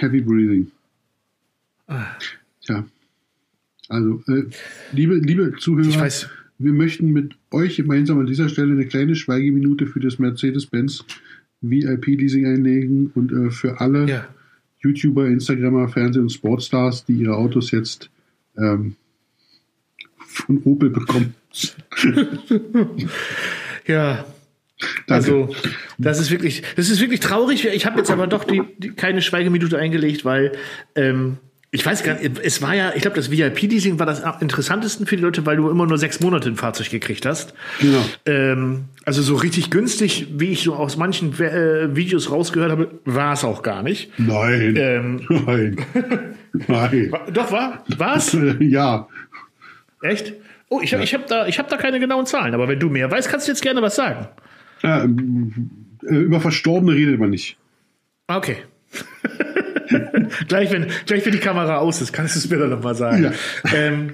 Heavy breathing. Tja. Also, äh, liebe, liebe Zuhörer, wir möchten mit euch gemeinsam an dieser Stelle eine kleine Schweigeminute für das Mercedes-Benz VIP-Leasing einlegen und äh, für alle ja. YouTuber, Instagrammer, Fernseh- und Sportstars, die ihre Autos jetzt ähm, von Opel bekommen. Ja, Danke. Also, das ist wirklich, das ist wirklich traurig. Ich habe jetzt aber doch die, die, keine Schweigeminute eingelegt, weil ähm, ich weiß gar nicht, es war ja, ich glaube, das VIP-Leasing war das am interessantesten für die Leute, weil du immer nur sechs Monate ein Fahrzeug gekriegt hast. Genau. Ähm, also so richtig günstig, wie ich so aus manchen äh, Videos rausgehört habe, war es auch gar nicht. Nein. Ähm, Nein. Nein. Doch, war? War's? ja. Echt? Oh, ich habe ich hab da, ich hab da keine genauen Zahlen, aber wenn du mehr weißt, kannst du jetzt gerne was sagen. ja ähm, äh, über Verstorbene redet man nicht. Okay. gleich, wenn, gleich, wenn die Kamera aus ist, kannst du es mir dann nochmal sagen. Ja. Ähm,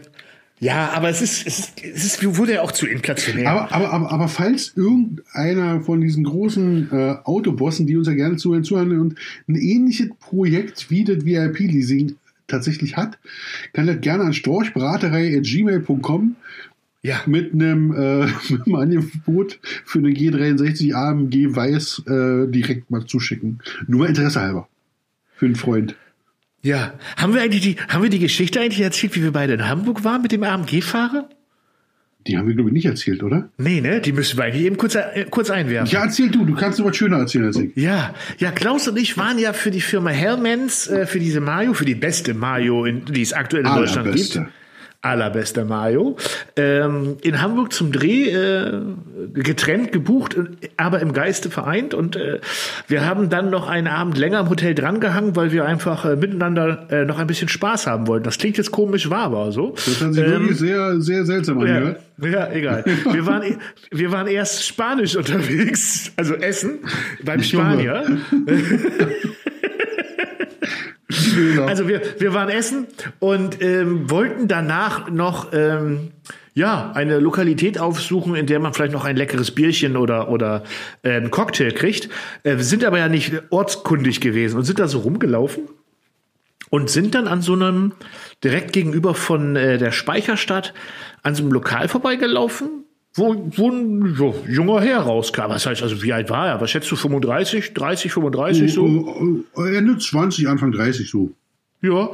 ja, aber es ist, es ist, es ist, wurde ja auch zu inflationär. Aber, aber, aber, aber falls irgendeiner von diesen großen äh, Autobossen, die uns ja gerne zuhören, zuhören und ein ähnliches Projekt wie das VIP-Leasing tatsächlich hat, kann das gerne an storchbraterei.gmail.com ja, mit einem, äh, mit einem Angebot für eine G63 AMG Weiß äh, direkt mal zuschicken. Nur Interesse halber. Für einen Freund. ja. Haben wir eigentlich die, haben wir die Geschichte eigentlich erzählt, wie wir beide in Hamburg waren mit dem AMG-Fahrer? Die haben wir, glaube ich, nicht erzählt, oder? Nee, ne? Die müssen wir eigentlich eben kurz, äh, kurz einwerfen. Ja, erzähl du. Du kannst noch was schöner erzählen als ich. Ja, ja, Klaus und ich waren ja für die Firma Hellmans, äh, für diese Mayo, für die beste Mayo, in, die es aktuell in Deutschland gibt. Allerbeste Mayo. Ähm, in Hamburg zum Dreh, äh, getrennt, gebucht, aber im Geiste vereint. Und äh, wir haben dann noch einen Abend länger im Hotel drangehangen, weil wir einfach äh, miteinander äh, noch ein bisschen Spaß haben wollten. Das klingt jetzt komisch, war aber so. Das hat sich Ähm, wirklich sehr, sehr seltsam angehört. ja, ja, egal. Wir waren, wir waren erst Spanisch unterwegs, also Essen, beim Junge. Spanier. Also wir, wir waren essen und ähm, wollten danach noch ähm, ja eine Lokalität aufsuchen, in der man vielleicht noch ein leckeres Bierchen oder oder äh, einen Cocktail kriegt. Äh, wir sind aber ja nicht ortskundig gewesen und sind da so rumgelaufen und sind dann an so einem direkt gegenüber von äh, der Speicherstadt an so einem Lokal vorbeigelaufen. Wo, wo ein so, junger Herr rauskam. Was heißt also, wie alt war er? Was schätzt du, 35, 30, 35 so? Oh, äh, Ende 20, Anfang 30 so. Ja,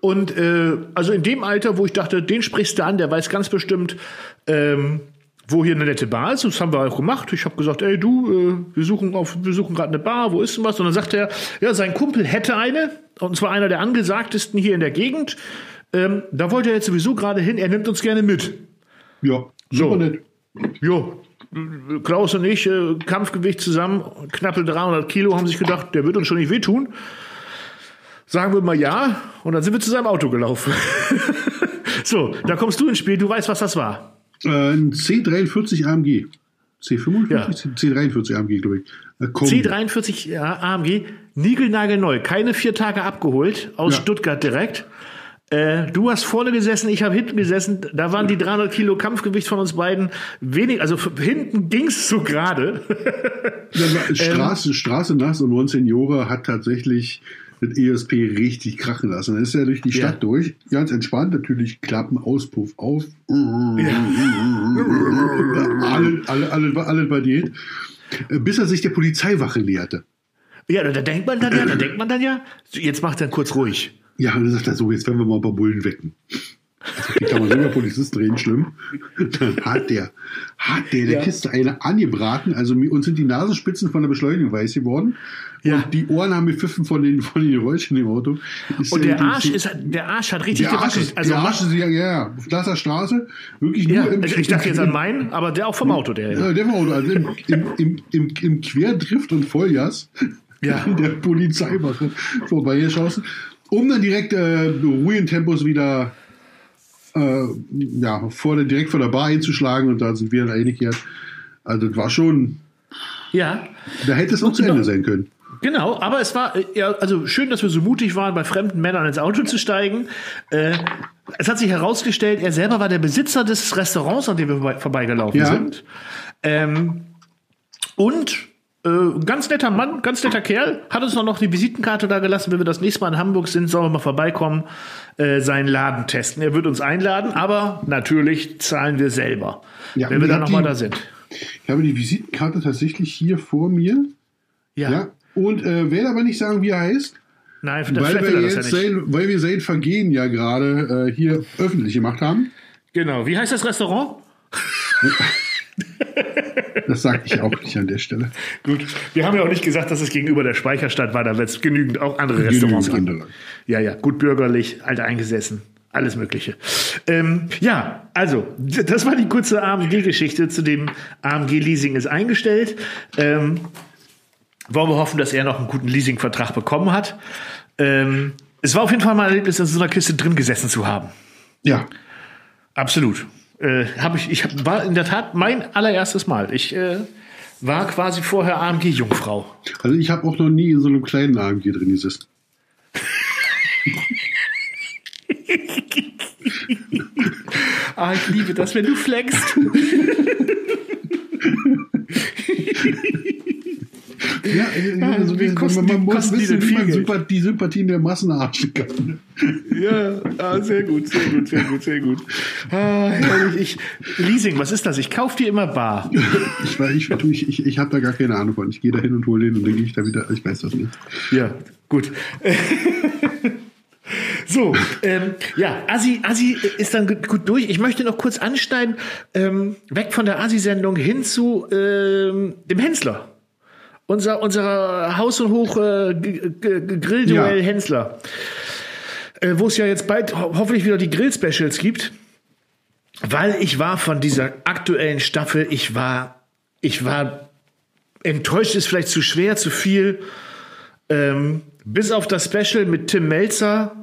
und äh, also in dem Alter, wo ich dachte, den sprichst du an, der weiß ganz bestimmt, ähm, wo hier eine nette Bar ist. Das haben wir auch gemacht. Ich habe gesagt, ey du, äh, wir suchen auf, wir suchen gerade eine Bar, wo ist denn was? Und dann sagt er, ja, sein Kumpel hätte eine, und zwar einer der angesagtesten hier in der Gegend. Ähm, da wollte er jetzt sowieso gerade hin, er nimmt uns gerne mit. Ja, So. super nett. Jo, Klaus und ich, äh, Kampfgewicht zusammen, knappe 300 Kilo, haben sich gedacht, der wird uns schon nicht wehtun. Sagen wir mal ja, und dann sind wir zu seinem Auto gelaufen. so, da kommst du ins Spiel, du weißt, was das war. Äh, ein C43 AMG. C45? Ja. C43 AMG, glaube ich. Äh, Kombi. C43 ja, AMG, niegelnagelneu, keine vier Tage abgeholt, aus Ja. Stuttgart direkt. Äh, du hast vorne gesessen, ich habe hinten gesessen. Da waren die 300 Kilo Kampfgewicht von uns beiden wenig. Also hinten ging's so gerade. Straße, ähm, Straße nass und 19 Jahre hat tatsächlich mit ESP richtig krachen lassen. Dann ist er durch die Stadt ja. durch, ganz entspannt, natürlich Klappen, Auspuff auf. Ja. alle, alle, alle, alle bei dir. Bis er sich der Polizeiwache näherte. Ja, da denkt man dann ja, da denkt man dann ja, jetzt macht er kurz ruhig. Ja, und dann sagt er so, jetzt werden wir mal ein paar Bullen wecken. Also, die kann man sogar Polizist drehen, schlimm. Dann hat der, hat der der ja. Kiste eine angebraten. Also uns sind die Nasenspitzen von der Beschleunigung weiß geworden. Ja. Und die Ohren haben gepfiffen von den, von den Geräuschen im Auto. Ist und der Arsch ist, der Arsch hat richtig der Arsch ist, also der Arsch ist, ja, ja, auf Glasser Straße, wirklich nur ja, im, Ich dachte jetzt an meinen, aber der auch vom Auto, der. Ja, der vom Auto, also im, im, im, im, im Querdrift und Vollgas. Ja. Der Polizeiwache vorbeigeschossen um dann direkt äh, ruhigen Tempos wieder äh, ja, vor, direkt vor der Bar einzuschlagen und da sind wir dann eingekehrt. Also das war schon. Ja. Da hätte es auch zu Ende sein können. Genau, aber es war ja, also schön, dass wir so mutig waren, bei fremden Männern ins Auto zu steigen. Äh, es hat sich herausgestellt, er selber war der Besitzer des Restaurants, an dem wir vorbeigelaufen ja. sind. Ähm, und äh, ganz netter Mann, ganz netter Kerl, hat uns noch die Visitenkarte da gelassen. Wenn wir das nächste Mal in Hamburg sind, sollen wir mal vorbeikommen, äh, seinen Laden testen. Er wird uns einladen, aber natürlich zahlen wir selber, ja, wenn wir dann nochmal da sind. Ich habe die Visitenkarte tatsächlich hier vor mir. Ja. ja. Und äh, werde aber nicht sagen, wie er heißt. Nein, weil wir jetzt ja sein, weil wir sein Vergehen ja gerade äh, hier öffentlich gemacht haben. Genau. Wie heißt das Restaurant? Das sage ich auch nicht an der Stelle. Gut, wir haben ja auch nicht gesagt, dass es gegenüber der Speicherstadt war. Da wird es genügend auch andere Restaurants geben. Ja, ja, gut bürgerlich, alt eingesessen. Alles Mögliche. Ähm, ja, also, das war die kurze AMG-Geschichte zu dem AMG-Leasing ist eingestellt. Ähm, wollen wir hoffen, dass er noch einen guten Leasingvertrag bekommen hat. Ähm, es war auf jeden Fall mal ein Erlebnis, in so einer Kiste drin gesessen zu haben. Ja. Absolut äh, habe ich, ich hab, war in der Tat mein allererstes Mal. Ich äh, war quasi vorher AMG-Jungfrau. Also ich habe auch noch nie in so einem kleinen AMG drin gesessen. ah, ich liebe das, wenn du flexst. Ja, also wie kosten, man, man muss wissen, wie man Sympath die Sympathien der Massen erhaschen kann. Ja, ah, sehr gut, sehr gut, sehr gut, sehr gut. Ah, ich, Leasing, was ist das? Ich kaufe dir immer bar. ich, ich, ich, ich, ich habe da gar keine Ahnung von. Ich gehe da hin und hole den und dann gehe ich da wieder. Ich weiß das nicht. Ja, gut. So, ähm, ja, Asi, Asi ist dann gut durch. Ich möchte noch kurz ansteigen, ähm, weg von der Asi-Sendung hin zu ähm, dem Hensler unser, unser Haus- und Hoch äh, Grillduell ja. Hensler. Äh, Wo es ja jetzt bald ho hoffentlich wieder die Grill-Specials gibt. Weil ich war von dieser aktuellen Staffel, ich war, ich war enttäuscht, ist vielleicht zu schwer, zu viel. Ähm, bis auf das Special mit Tim Melzer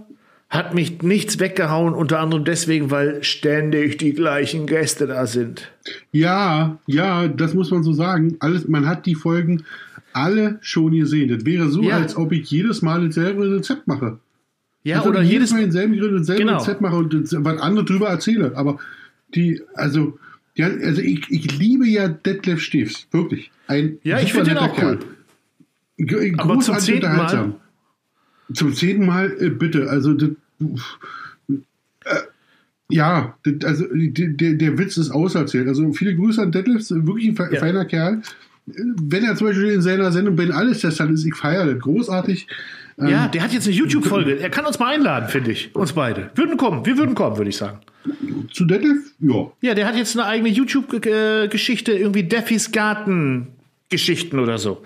hat mich nichts weggehauen, unter anderem deswegen, weil ständig die gleichen Gäste da sind. Ja, ja, das muss man so sagen. Alles, man hat die Folgen alle schon gesehen. Das wäre so, ja. als ob ich jedes Mal dasselbe Rezept mache. Ja, also oder jedes Mal denselben Grill dasselbe genau. Rezept mache und was andere drüber erzähle. Aber die, also, ja, also ich, ich liebe ja Detlef Stiefs. Wirklich. Ein ja, ich finde den auch Kerl. cool. Aber zum zehnten Mal. Zum zehnten Mal, äh, bitte. Also, das, äh, ja, das, also der, der Witz ist auserzählt. Also viele Grüße an Detlef, wirklich ein feiner ja. Kerl wenn er zum Beispiel in seiner Sendung Ben Alles Tester ist, ich feiere das großartig. Ja, ähm, der hat jetzt eine YouTube-Folge. Er kann uns mal einladen, finde ich. Uns beide. Würden kommen. Wir würden kommen, würde ich sagen. Zu Detlef? Ja. Ja, der hat jetzt eine eigene YouTube-Geschichte, irgendwie Deffys Garten-Geschichten oder so.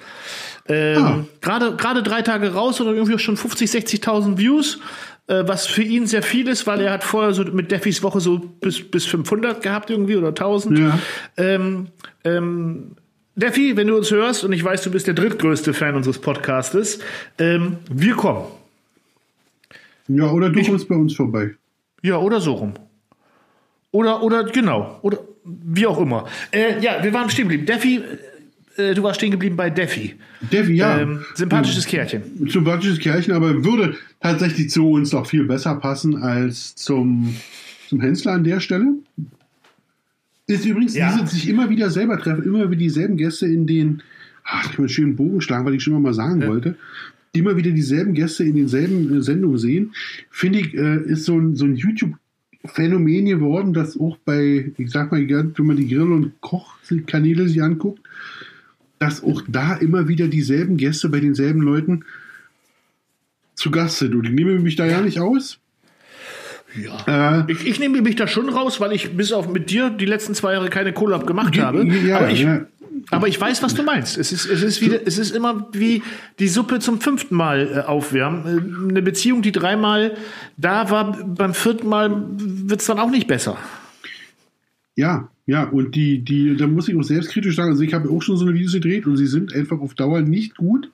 Ähm, ah. Gerade gerade drei Tage raus oder irgendwie schon 50, 60.000 Views, äh, was für ihn sehr viel ist, weil er hat vorher so mit Deffys Woche so bis, bis 500 gehabt irgendwie oder 1000. Ja. Ähm, ähm, Deffi, wenn du uns hörst, und ich weiß, du bist der drittgrößte Fan unseres Podcastes, ähm, wir kommen. Ja, oder du ich, kommst bei uns vorbei. Ja, oder so rum. Oder, oder, genau. Oder wie auch immer. Äh, ja, wir waren stehen geblieben. Deffi, äh, du warst stehen geblieben bei Deffi. Deffi, ja. Ähm, sympathisches Kerlchen. Sympathisches Kerlchen, aber würde tatsächlich zu uns noch viel besser passen als zum, zum Hensler an der Stelle. Ist übrigens, Ja. die sind sich immer wieder selber treffen, immer wieder dieselben Gäste in den, ach, ich will einen schönen Bogen schlagen, weil ich schon immer mal sagen Ja. wollte, immer wieder dieselben Gäste in denselben äh, Sendungen sehen, finde ich, äh, ist so ein, so ein YouTube-Phänomen geworden, das auch bei, ich sag mal, wenn man die Grill- und Kochkanäle sich anguckt, dass auch da immer wieder dieselben Gäste bei denselben Leuten zu Gast sind. Und ich nehme mich da ja nicht aus. Ja. Äh, Ich, ich nehme mich da schon raus, weil ich bis auf mit dir die letzten zwei Jahre keine Collab gemacht habe. ja, aber, ich, ja. aber ich weiß, was du meinst. Es ist, es ist wieder, es ist immer wie die Suppe zum fünften Mal äh, aufwärmen. Äh, Eine Beziehung, die dreimal da war, beim vierten Mal wird es dann auch nicht besser. Ja, ja, und die, die, da muss ich auch selbstkritisch sagen, also ich habe auch schon so eine Videos gedreht und sie sind einfach auf Dauer nicht gut.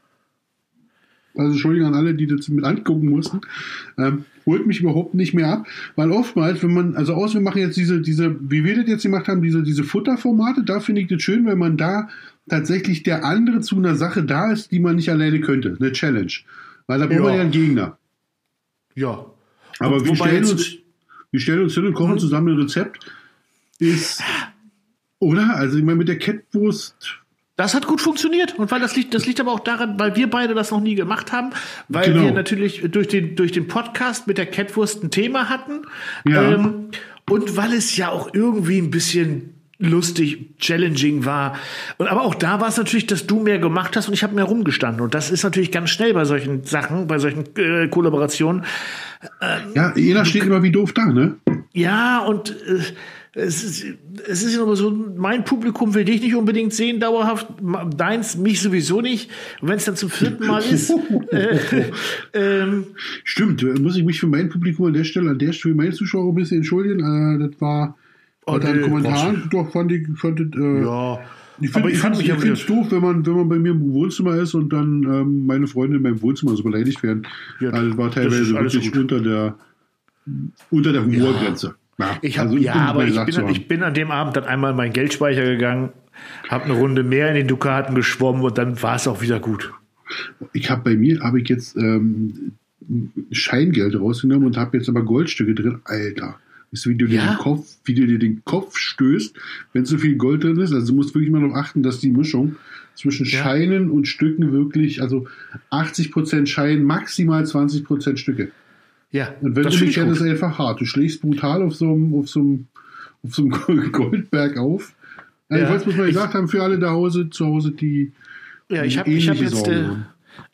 Also Entschuldigung an alle, die das mit angucken mussten. Ähm, holt mich überhaupt nicht mehr ab, weil oftmals, wenn man, also aus, wir machen jetzt diese, diese, wie wir das jetzt gemacht haben, diese, diese Futterformate, da finde ich das schön, wenn man da tatsächlich der andere zu einer Sache da ist, die man nicht alleine könnte. Eine Challenge. Weil da braucht Ja. man ja einen Gegner. Ja. Aber wir stellen, uns, wir stellen uns hin und kochen Mhm. zusammen ein Rezept. Ist, oder? Also ich meine, mit der Kettwurst, Das hat gut funktioniert und weil das liegt, das liegt aber auch daran, weil wir beide das noch nie gemacht haben, weil Genau. wir natürlich durch den, durch den Podcast mit der Catwurst ein Thema hatten Ja. ähm, und weil es ja auch irgendwie ein bisschen lustig, challenging war. Und aber auch da war es natürlich, dass du mehr gemacht hast und ich habe mehr rumgestanden. Und das ist natürlich ganz schnell bei solchen Sachen, bei solchen äh, Kollaborationen. ja, jeder steht immer wie doof da, ne? Ja, und äh, es ist, es ist immer so, mein Publikum will dich nicht unbedingt sehen, dauerhaft, deins mich sowieso nicht. Und wenn es dann zum vierten Mal ist, äh, ähm, Stimmt, muss ich mich für mein Publikum an der Stelle, an der Stelle, für meine Zuschauer ein bisschen entschuldigen. Äh, das war Oh, nee, Kommentaren, doch fand ich, fand das, äh, ja. Ich Aber finde ich ich ich finde es doof, wenn man, wenn man bei mir im Wohnzimmer ist und dann ähm, meine Freunde in meinem Wohnzimmer so beleidigt werden. Ja, also, das war teilweise wirklich gut. unter der, unter der Humorgrenze. Ja, Ich hab, also ja, bin aber ich bin, zu ich bin an dem Abend dann einmal in meinen Geldspeicher gegangen, habe eine Runde mehr in den Dukaten geschwommen und dann war es auch wieder gut. Ich habe bei mir habe ich jetzt ähm, Scheingeld rausgenommen und habe jetzt aber Goldstücke drin. Alter, du, wie du, dir Ja? den Kopf, wie du dir den Kopf stößt, wenn so viel Gold drin ist. Also du musst wirklich immer darauf achten, dass die Mischung zwischen Ja. Scheinen und Stücken wirklich, also 80% Schein, maximal 20% Stücke. Ja, Und wenn das du finde mich ich kennst, gut. ist einfach hart. Du schlägst brutal auf so einem, auf so einem, auf so einem Goldberg auf. Ja, Ja, ich wollte es mal ich- gesagt haben, für alle da Hause, zu Hause, die Ja, ich habe hab jetzt, äh,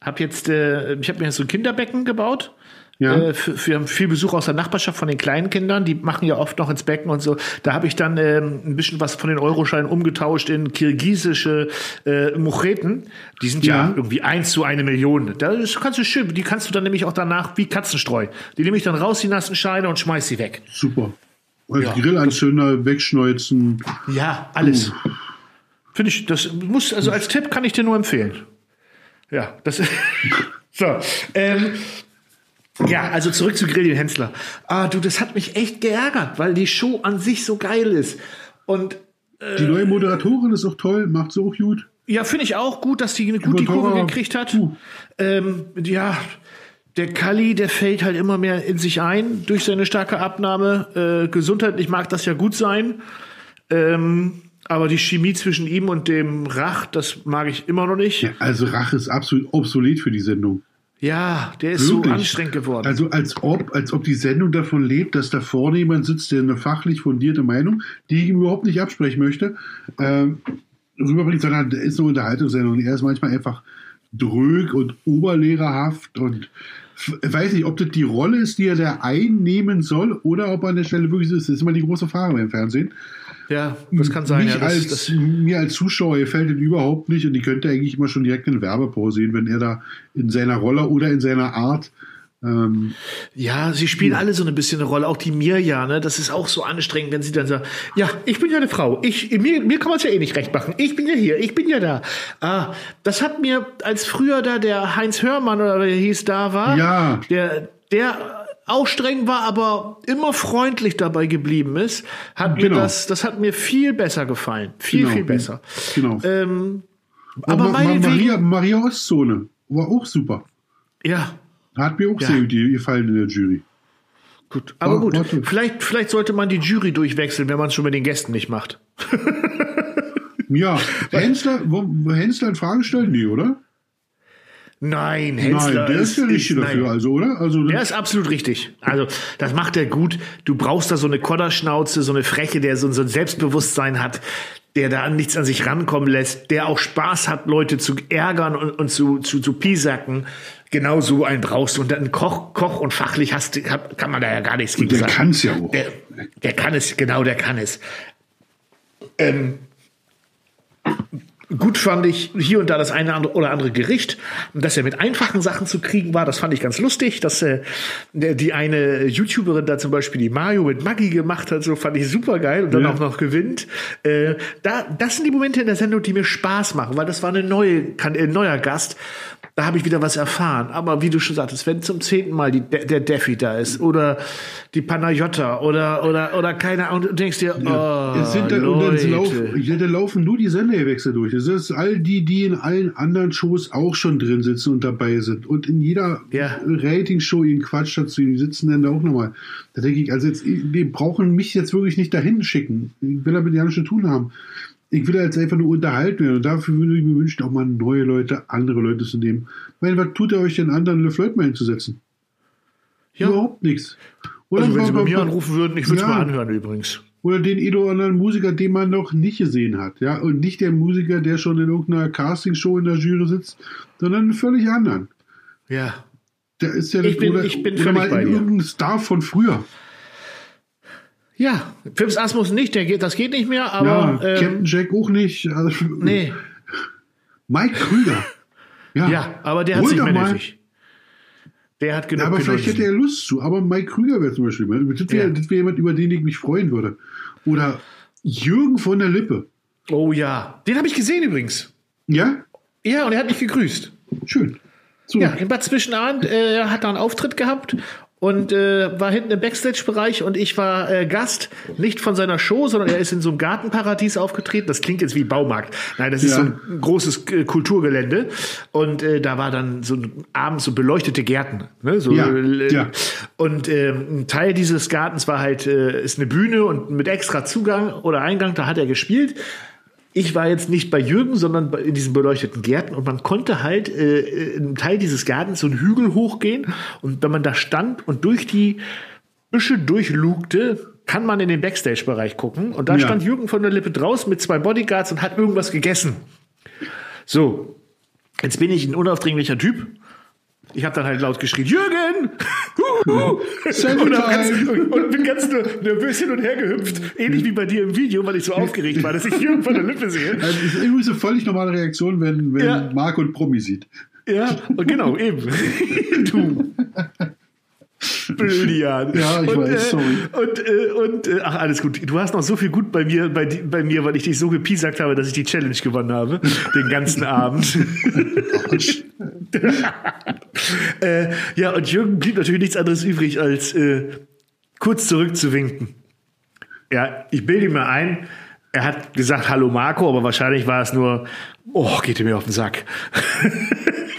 hab jetzt, äh, ich habe mir jetzt so ein Kinderbecken gebaut. Ja. Äh, für, für viel Besuch aus der Nachbarschaft von den kleinen Kindern, die machen ja oft noch ins Becken und so. Da habe ich dann ähm, ein bisschen was von den Euroscheinen umgetauscht in kirgisische äh, Mucheten. Die sind ja. Ja. irgendwie eins zu eine Million. Das kannst du schön, die kannst du dann nämlich auch danach wie Katzenstreu. Die nehme ich dann raus, die nassen Scheine und schmeiß sie weg. Super. Als Ja, Grillanzünder wegschneuzen. Ja, alles. Finde ich, das muss, also als Tipp kann ich dir nur empfehlen. Ja, das so. Ähm, ja, also zurück zu Grillian Hensler. Ah, du, das hat mich echt geärgert, weil die Show an sich so geil ist. Und Die neue Moderatorin ist auch toll, macht so auch gut. ja, finde ich auch gut, dass die eine gute Kurve gekriegt hat. Ähm, ja, der Kali, der fällt halt immer mehr in sich ein durch seine starke Abnahme. Äh, gesundheitlich mag das ja gut sein. Ähm, aber die Chemie zwischen ihm und dem Rach, das mag ich immer noch nicht. Ja, also Rache ist absolut obsolet für die Sendung. Ja, der ist so Wirklich. anstrengend geworden. Also als ob, als ob die Sendung davon lebt, dass da vorne jemand sitzt, der eine fachlich fundierte Meinung, die ich ihm überhaupt nicht absprechen möchte, ähm, rüberbringt, sondern der ist eine Unterhaltungssendung. Und er ist manchmal einfach drög und oberlehrerhaft und weiß nicht, ob das die Rolle ist, die er da einnehmen soll, oder ob er an der Stelle wirklich so ist. Das ist immer die große Frage beim Fernsehen. Ja, das kann sein. Mich Ja, das, als, das, mir als Zuschauer gefällt das überhaupt nicht und die könnte eigentlich immer schon direkt eine Werbepause sehen, wenn er da in seiner Rolle oder in seiner Art ähm, ja, sie spielen alle so ein bisschen eine Rolle, auch die Mirja, ne? Das ist auch so anstrengend, wenn sie dann sagt, ja, ich bin ja eine Frau, ich, mir, mir kann man es ja eh nicht recht machen, ich bin ja hier, ich bin ja da. Ah, das hat mir, als früher da der Heinz Hörmann oder wie der hieß, da war, Ja. der, der auch streng war, aber immer freundlich dabei geblieben ist, hat mir Genau. das, das hat mir viel besser gefallen. Viel, Genau. viel besser. Genau. Ähm, aber Ma Maria, Maria Ostzone war auch super. ja, Hat mir auch Ja. sehr gut gefallen in der Jury. Gut, aber War- gut. war gut. Vielleicht, vielleicht sollte man die Jury durchwechseln, wenn man es schon mit den Gästen nicht macht. Ja, Hensler, Hensler in Frage stellen? Nee, oder? Nein, Hensler Nein, der ist ja nicht nein. dafür, also, oder? Also, Der ist absolut richtig. Also, das macht er gut. Du brauchst da so eine Kodderschnauze, so eine Freche, der so, so ein Selbstbewusstsein hat, der da an nichts an sich rankommen lässt, der auch Spaß hat, Leute zu ärgern und, und zu, zu, zu piesacken. Genau so einen brauchst du. Und dann Koch, Koch und fachlich hast, kann man da ja gar nichts gegen der sagen. kann's ja auch. Der, der kann es, genau, der kann es. Ähm, gut fand ich hier und da das eine oder andere Gericht, dass er mit einfachen Sachen zu kriegen war, das fand ich ganz lustig, dass äh, die eine YouTuberin da zum Beispiel die Mario mit Maggi gemacht hat, so fand ich super geil und dann Ja. auch noch gewinnt. Äh, da, das sind die Momente in der Sendung, die mir Spaß machen, weil das war eine neue, kann, äh, neuer Gast. Da habe ich wieder was erfahren. Aber wie du schon sagtest, wenn zum zehnten Mal die, der der Defi da ist oder die Panayotta oder oder oder keine Ahnung, du denkst dir, oh, Es sind dann, und dann Leute. laufen, ja, dann laufen nur die Senderwechsel durch. Das ist all die, die in allen anderen Shows auch schon drin sitzen und dabei sind. Und in jeder Ja. Rating-Show ihren Quatsch dazu, die sitzen dann da auch nochmal. Da denke ich, also jetzt, die brauchen mich jetzt wirklich nicht dahin schicken. Ich will damit ja nichts zu tun haben. Ich will jetzt einfach nur unterhalten werden. Und dafür würde ich mir wünschen, auch mal neue Leute, andere Leute zu nehmen. Ich meine, was tut ihr euch denn anderen, Le Floyd mal hinzusetzen? Ja. Überhaupt nichts. Oder Also wenn sie mal- bei mir mal- anrufen würden, ich würde es Ja. mal anhören übrigens. oder den oder anderen Musiker, den man noch nicht gesehen hat. Ja, und nicht der Musiker, der schon in irgendeiner Castingshow in der Jury sitzt, sondern einen völlig anderen. Ja. Der ist ja Ich bin- oder, ich bin oder mal bei irgendein Star von früher. Ja, Fips Asmus nicht, der geht, das geht nicht mehr, Ja, aber ähm, Captain Jack auch nicht. Also, nee. Mike Krüger. Ja, Ja, aber der hat sich mehr nötig. Der hat genug Ja, aber vielleicht hätte er Lust zu. Aber Mike Krüger wäre zum Beispiel. Das wäre Ja. wär jemand, über den ich mich freuen würde. Oder Jürgen von der Lippe. Oh ja, den habe ich gesehen übrigens. Ja, Ja, und er hat mich gegrüßt. schön. So, Ja, im Bad Zwischenabend äh, hat er einen Auftritt gehabt und äh, war hinten im Backstage-Bereich und ich war äh, Gast, nicht von seiner Show, sondern er ist in so einem Gartenparadies aufgetreten. Das klingt jetzt wie Baumarkt. Nein, das ist Ja. so ein großes äh, Kulturgelände und äh, da war dann so ein, abends so beleuchtete Gärten. Ne? So, Ja, äh, ja. Und ähm, ein Teil dieses Gartens war halt äh, ist eine Bühne und mit extra Zugang oder Eingang. Da hat er gespielt. Ich war jetzt nicht bei Jürgen, sondern in diesen beleuchteten Gärten und man konnte halt äh, in einem Teil dieses Gartens so einen Hügel hochgehen und wenn man da stand und durch die Büsche durchlugte, kann man in den Backstage-Bereich gucken und da Ja. stand Jürgen von der Lippe draußen mit zwei Bodyguards und hat irgendwas gegessen. So, jetzt bin ich ein unaufdringlicher Typ. Ich habe dann halt laut geschrien, Jürgen! Huhu! Und, ganz, und, und bin ganz nervös hin und her gehüpft. Ähnlich wie bei dir im Video, weil ich so aufgeregt war, dass ich Jürgen von der Lippe sehe. Also, das ist übrigens eine völlig normale Reaktion, wenn, wenn Ja. Marco und Promi sieht. Ja, genau, eben. du. Blödian. Ja, ich und, weiß, äh, sorry. Und, äh, und äh, ach, alles gut. Du hast noch so viel gut bei mir, bei, bei mir, weil ich dich so gepiesackt habe, dass ich die Challenge gewonnen habe. Den ganzen Abend. äh, ja, und Jürgen blieb natürlich nichts anderes übrig, als äh, kurz zurückzuwinken. Ja, ich bilde mir ein, er hat gesagt, hallo Marco, aber wahrscheinlich war es nur, oh, geht er mir auf den Sack.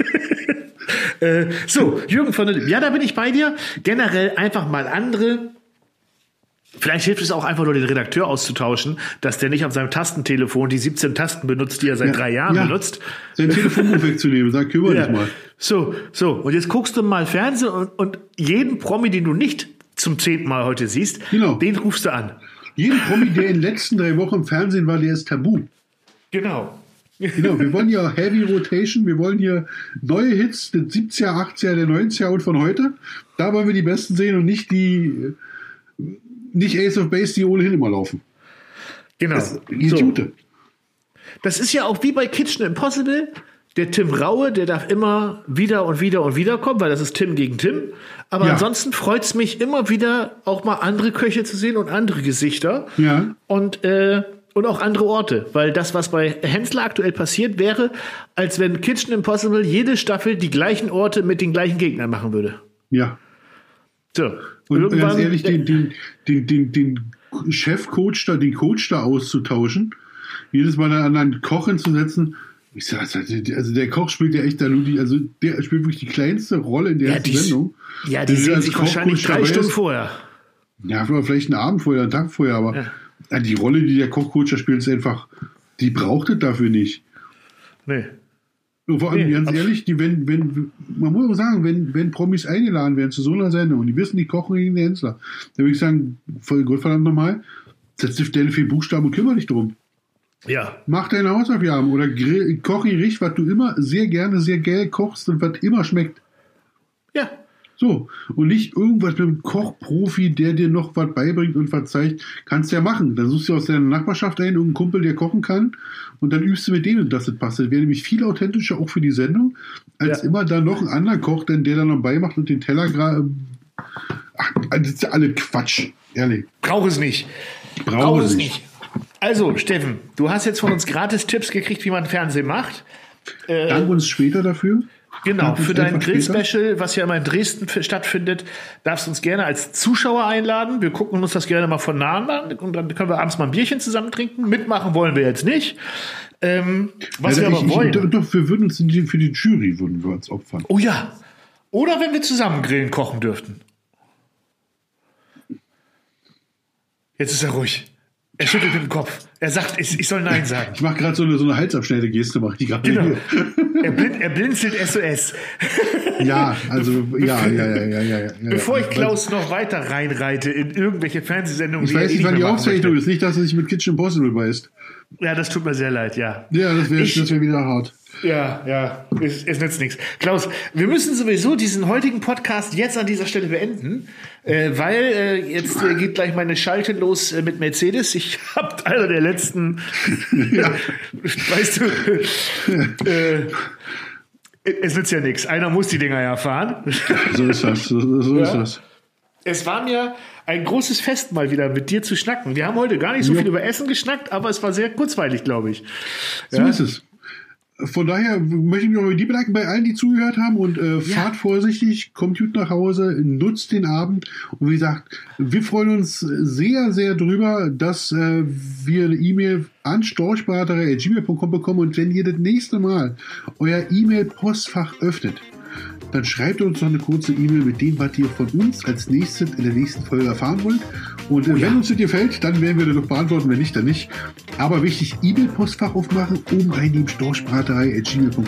äh, so, Jürgen von der Lippe. Ja, da bin ich bei dir. Generell einfach mal andere. Vielleicht hilft es auch einfach nur, den Redakteur auszutauschen, dass der nicht auf seinem Tastentelefon die 17 Tasten benutzt, die er seit drei Jahren Ja. benutzt. Sein Telefonbuch wegzunehmen, sag, kümmere dich mal. So, so. Und jetzt guckst du mal Fernsehen und, und jeden Promi, den du nicht zum zehnten Mal heute siehst, Genau. den rufst du an. Jeden Promi, der in den letzten drei Wochen im Fernsehen war, der ist tabu. Genau. Genau, wir wollen ja Heavy Rotation, wir wollen hier neue Hits, der 70er, 80er, der 90er und von heute. Da wollen wir die besten sehen und nicht die, nicht Ace of Base, die ohnehin immer laufen. Genau. Die so. Tute. Das ist ja auch wie bei Kitchen Impossible. Der Tim Raue, der darf immer wieder und wieder und wieder kommen, weil das ist Tim gegen Tim. Aber Ja. ansonsten freut es mich immer wieder, auch mal andere Köche zu sehen und andere Gesichter. Ja. Und, äh, und auch andere Orte. Weil das, was bei Hensler aktuell passiert, wäre, als wenn Kitchen Impossible jede Staffel die gleichen Orte mit den gleichen Gegnern machen würde. Ja. So. Und ganz ehrlich, den, den, den, den, den Chefcoach da, den Coach da auszutauschen, jedes Mal einen anderen Koch hinzusetzen, Ich sag, also der Koch spielt ja echt da nur die, also der spielt wirklich die kleinste Rolle in der Ja, die, Sendung. ja, die sehen als sich wahrscheinlich drei Stunden vorher. Ja, vielleicht einen Abend vorher, einen Tag vorher, aber ja. Die Rolle, die der Kochcoach da spielt, ist einfach, die braucht es dafür nicht. Nee. Und vor allem, Nee, ganz ehrlich, die, wenn, wenn, man muss auch sagen, wenn, wenn Promis eingeladen werden zu so einer Sendung und die wissen, die kochen gegen den Hensler, dann würde ich sagen, voll gut verdammt nochmal, setz die Stelle für Buchstaben und kümmere dich drum. Ja. Mach deine Hausaufgaben oder grill, koch Gericht, was du immer sehr gerne, sehr geil kochst und was immer schmeckt. Ja. So. Und nicht irgendwas mit einem Kochprofi, der dir noch was beibringt und was zeigt. Kannst ja machen. Dann suchst du aus deiner Nachbarschaft einen, irgendeinen Kumpel, der kochen kann. Und dann übst du mit dem, dass das passt. Das wäre nämlich viel authentischer auch für die Sendung, als Ja. immer da noch ein anderer Koch, denn der dann noch beimacht und den Teller gerade. Ach, das ist ja alle Quatsch. Ehrlich. Brauche es nicht. Brauche es es nicht. nicht. Also, Steffen, du hast jetzt von uns gratis Tipps gekriegt, wie man Fernsehen macht. Dank uns später dafür. Genau, für dein. Grill-Special, was ja immer in Dresden stattfindet, darfst du uns gerne als Zuschauer einladen. Wir gucken uns das gerne mal von nahen an und dann können wir abends mal ein Bierchen zusammen trinken. Mitmachen wollen wir jetzt nicht. Ähm, was Also wir aber ich, wollen. Ich, doch, wir würden uns die, für die Jury würden wir uns opfern. oh ja. Oder wenn wir zusammen grillen kochen dürften. Jetzt ist er ruhig. Er schüttelt mit dem Kopf. Er sagt, ich, ich soll Nein sagen. Ich mache gerade so eine, so eine Halsabschneide-Geste, mache ich die gerade. Genau. Er, blin, er blinzelt SOS. Ja, also ja, ja, ja, ja, ja, ja. Bevor ich. Klaus noch weiter reinreite in irgendwelche Fernsehsendungen, Ich die weiß eh nicht, wann die Aufzeichnung ist. Nicht, dass er sich mit Kitchen Impossible beißt. Ja, das tut mir sehr leid, ja. Ja, das wäre wär wieder hart. Ja, ja, es, es nützt nichts. Klaus, wir müssen sowieso diesen heutigen Podcast jetzt an dieser Stelle beenden, äh, weil äh, jetzt äh, geht gleich meine Schalte los äh, mit Mercedes. Ich habe einer der letzten, weißt du, äh, es nützt ja nichts. Einer muss die Dinger ja fahren. So ist das. So, so ist Ja. das. Es war mir ein großes Fest, mal wieder mit dir zu schnacken. Wir haben heute gar nicht so Ja. viel über Essen geschnackt, aber es war sehr kurzweilig, glaube ich. So ist es. Von daher möchte ich mich auch bei dir bedanken, bei allen, die zugehört haben und äh, fahrt vorsichtig, kommt gut nach Hause, nutzt den Abend und wie gesagt, wir freuen uns sehr, sehr drüber, dass äh, wir eine E-Mail an storchberater.gmail.com bekommen und wenn ihr das nächste Mal euer E-Mail-Postfach öffnet, dann schreibt uns noch eine kurze E-Mail mit dem, was ihr von uns als nächstes in der nächsten Folge erfahren wollt. Und äh, wenn uns das gefällt, dann werden wir das noch beantworten, wenn nicht, dann nicht. Aber wichtig, E-Mail-Postfach aufmachen, oben eingeben, storchbraterei.gmail.com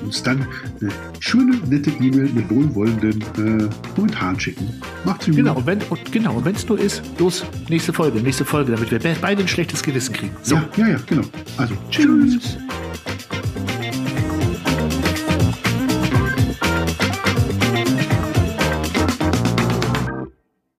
und uns dann eine schöne, nette E-Mail mit wohlwollenden äh, Kommentaren schicken. Macht's gut. Genau, und wenn genau, wenn es nur ist, los, nächste Folge, nächste Folge, damit wir be- beide ein schlechtes Gewissen kriegen. So, Ja, ja, ja, genau. Also, tschüss.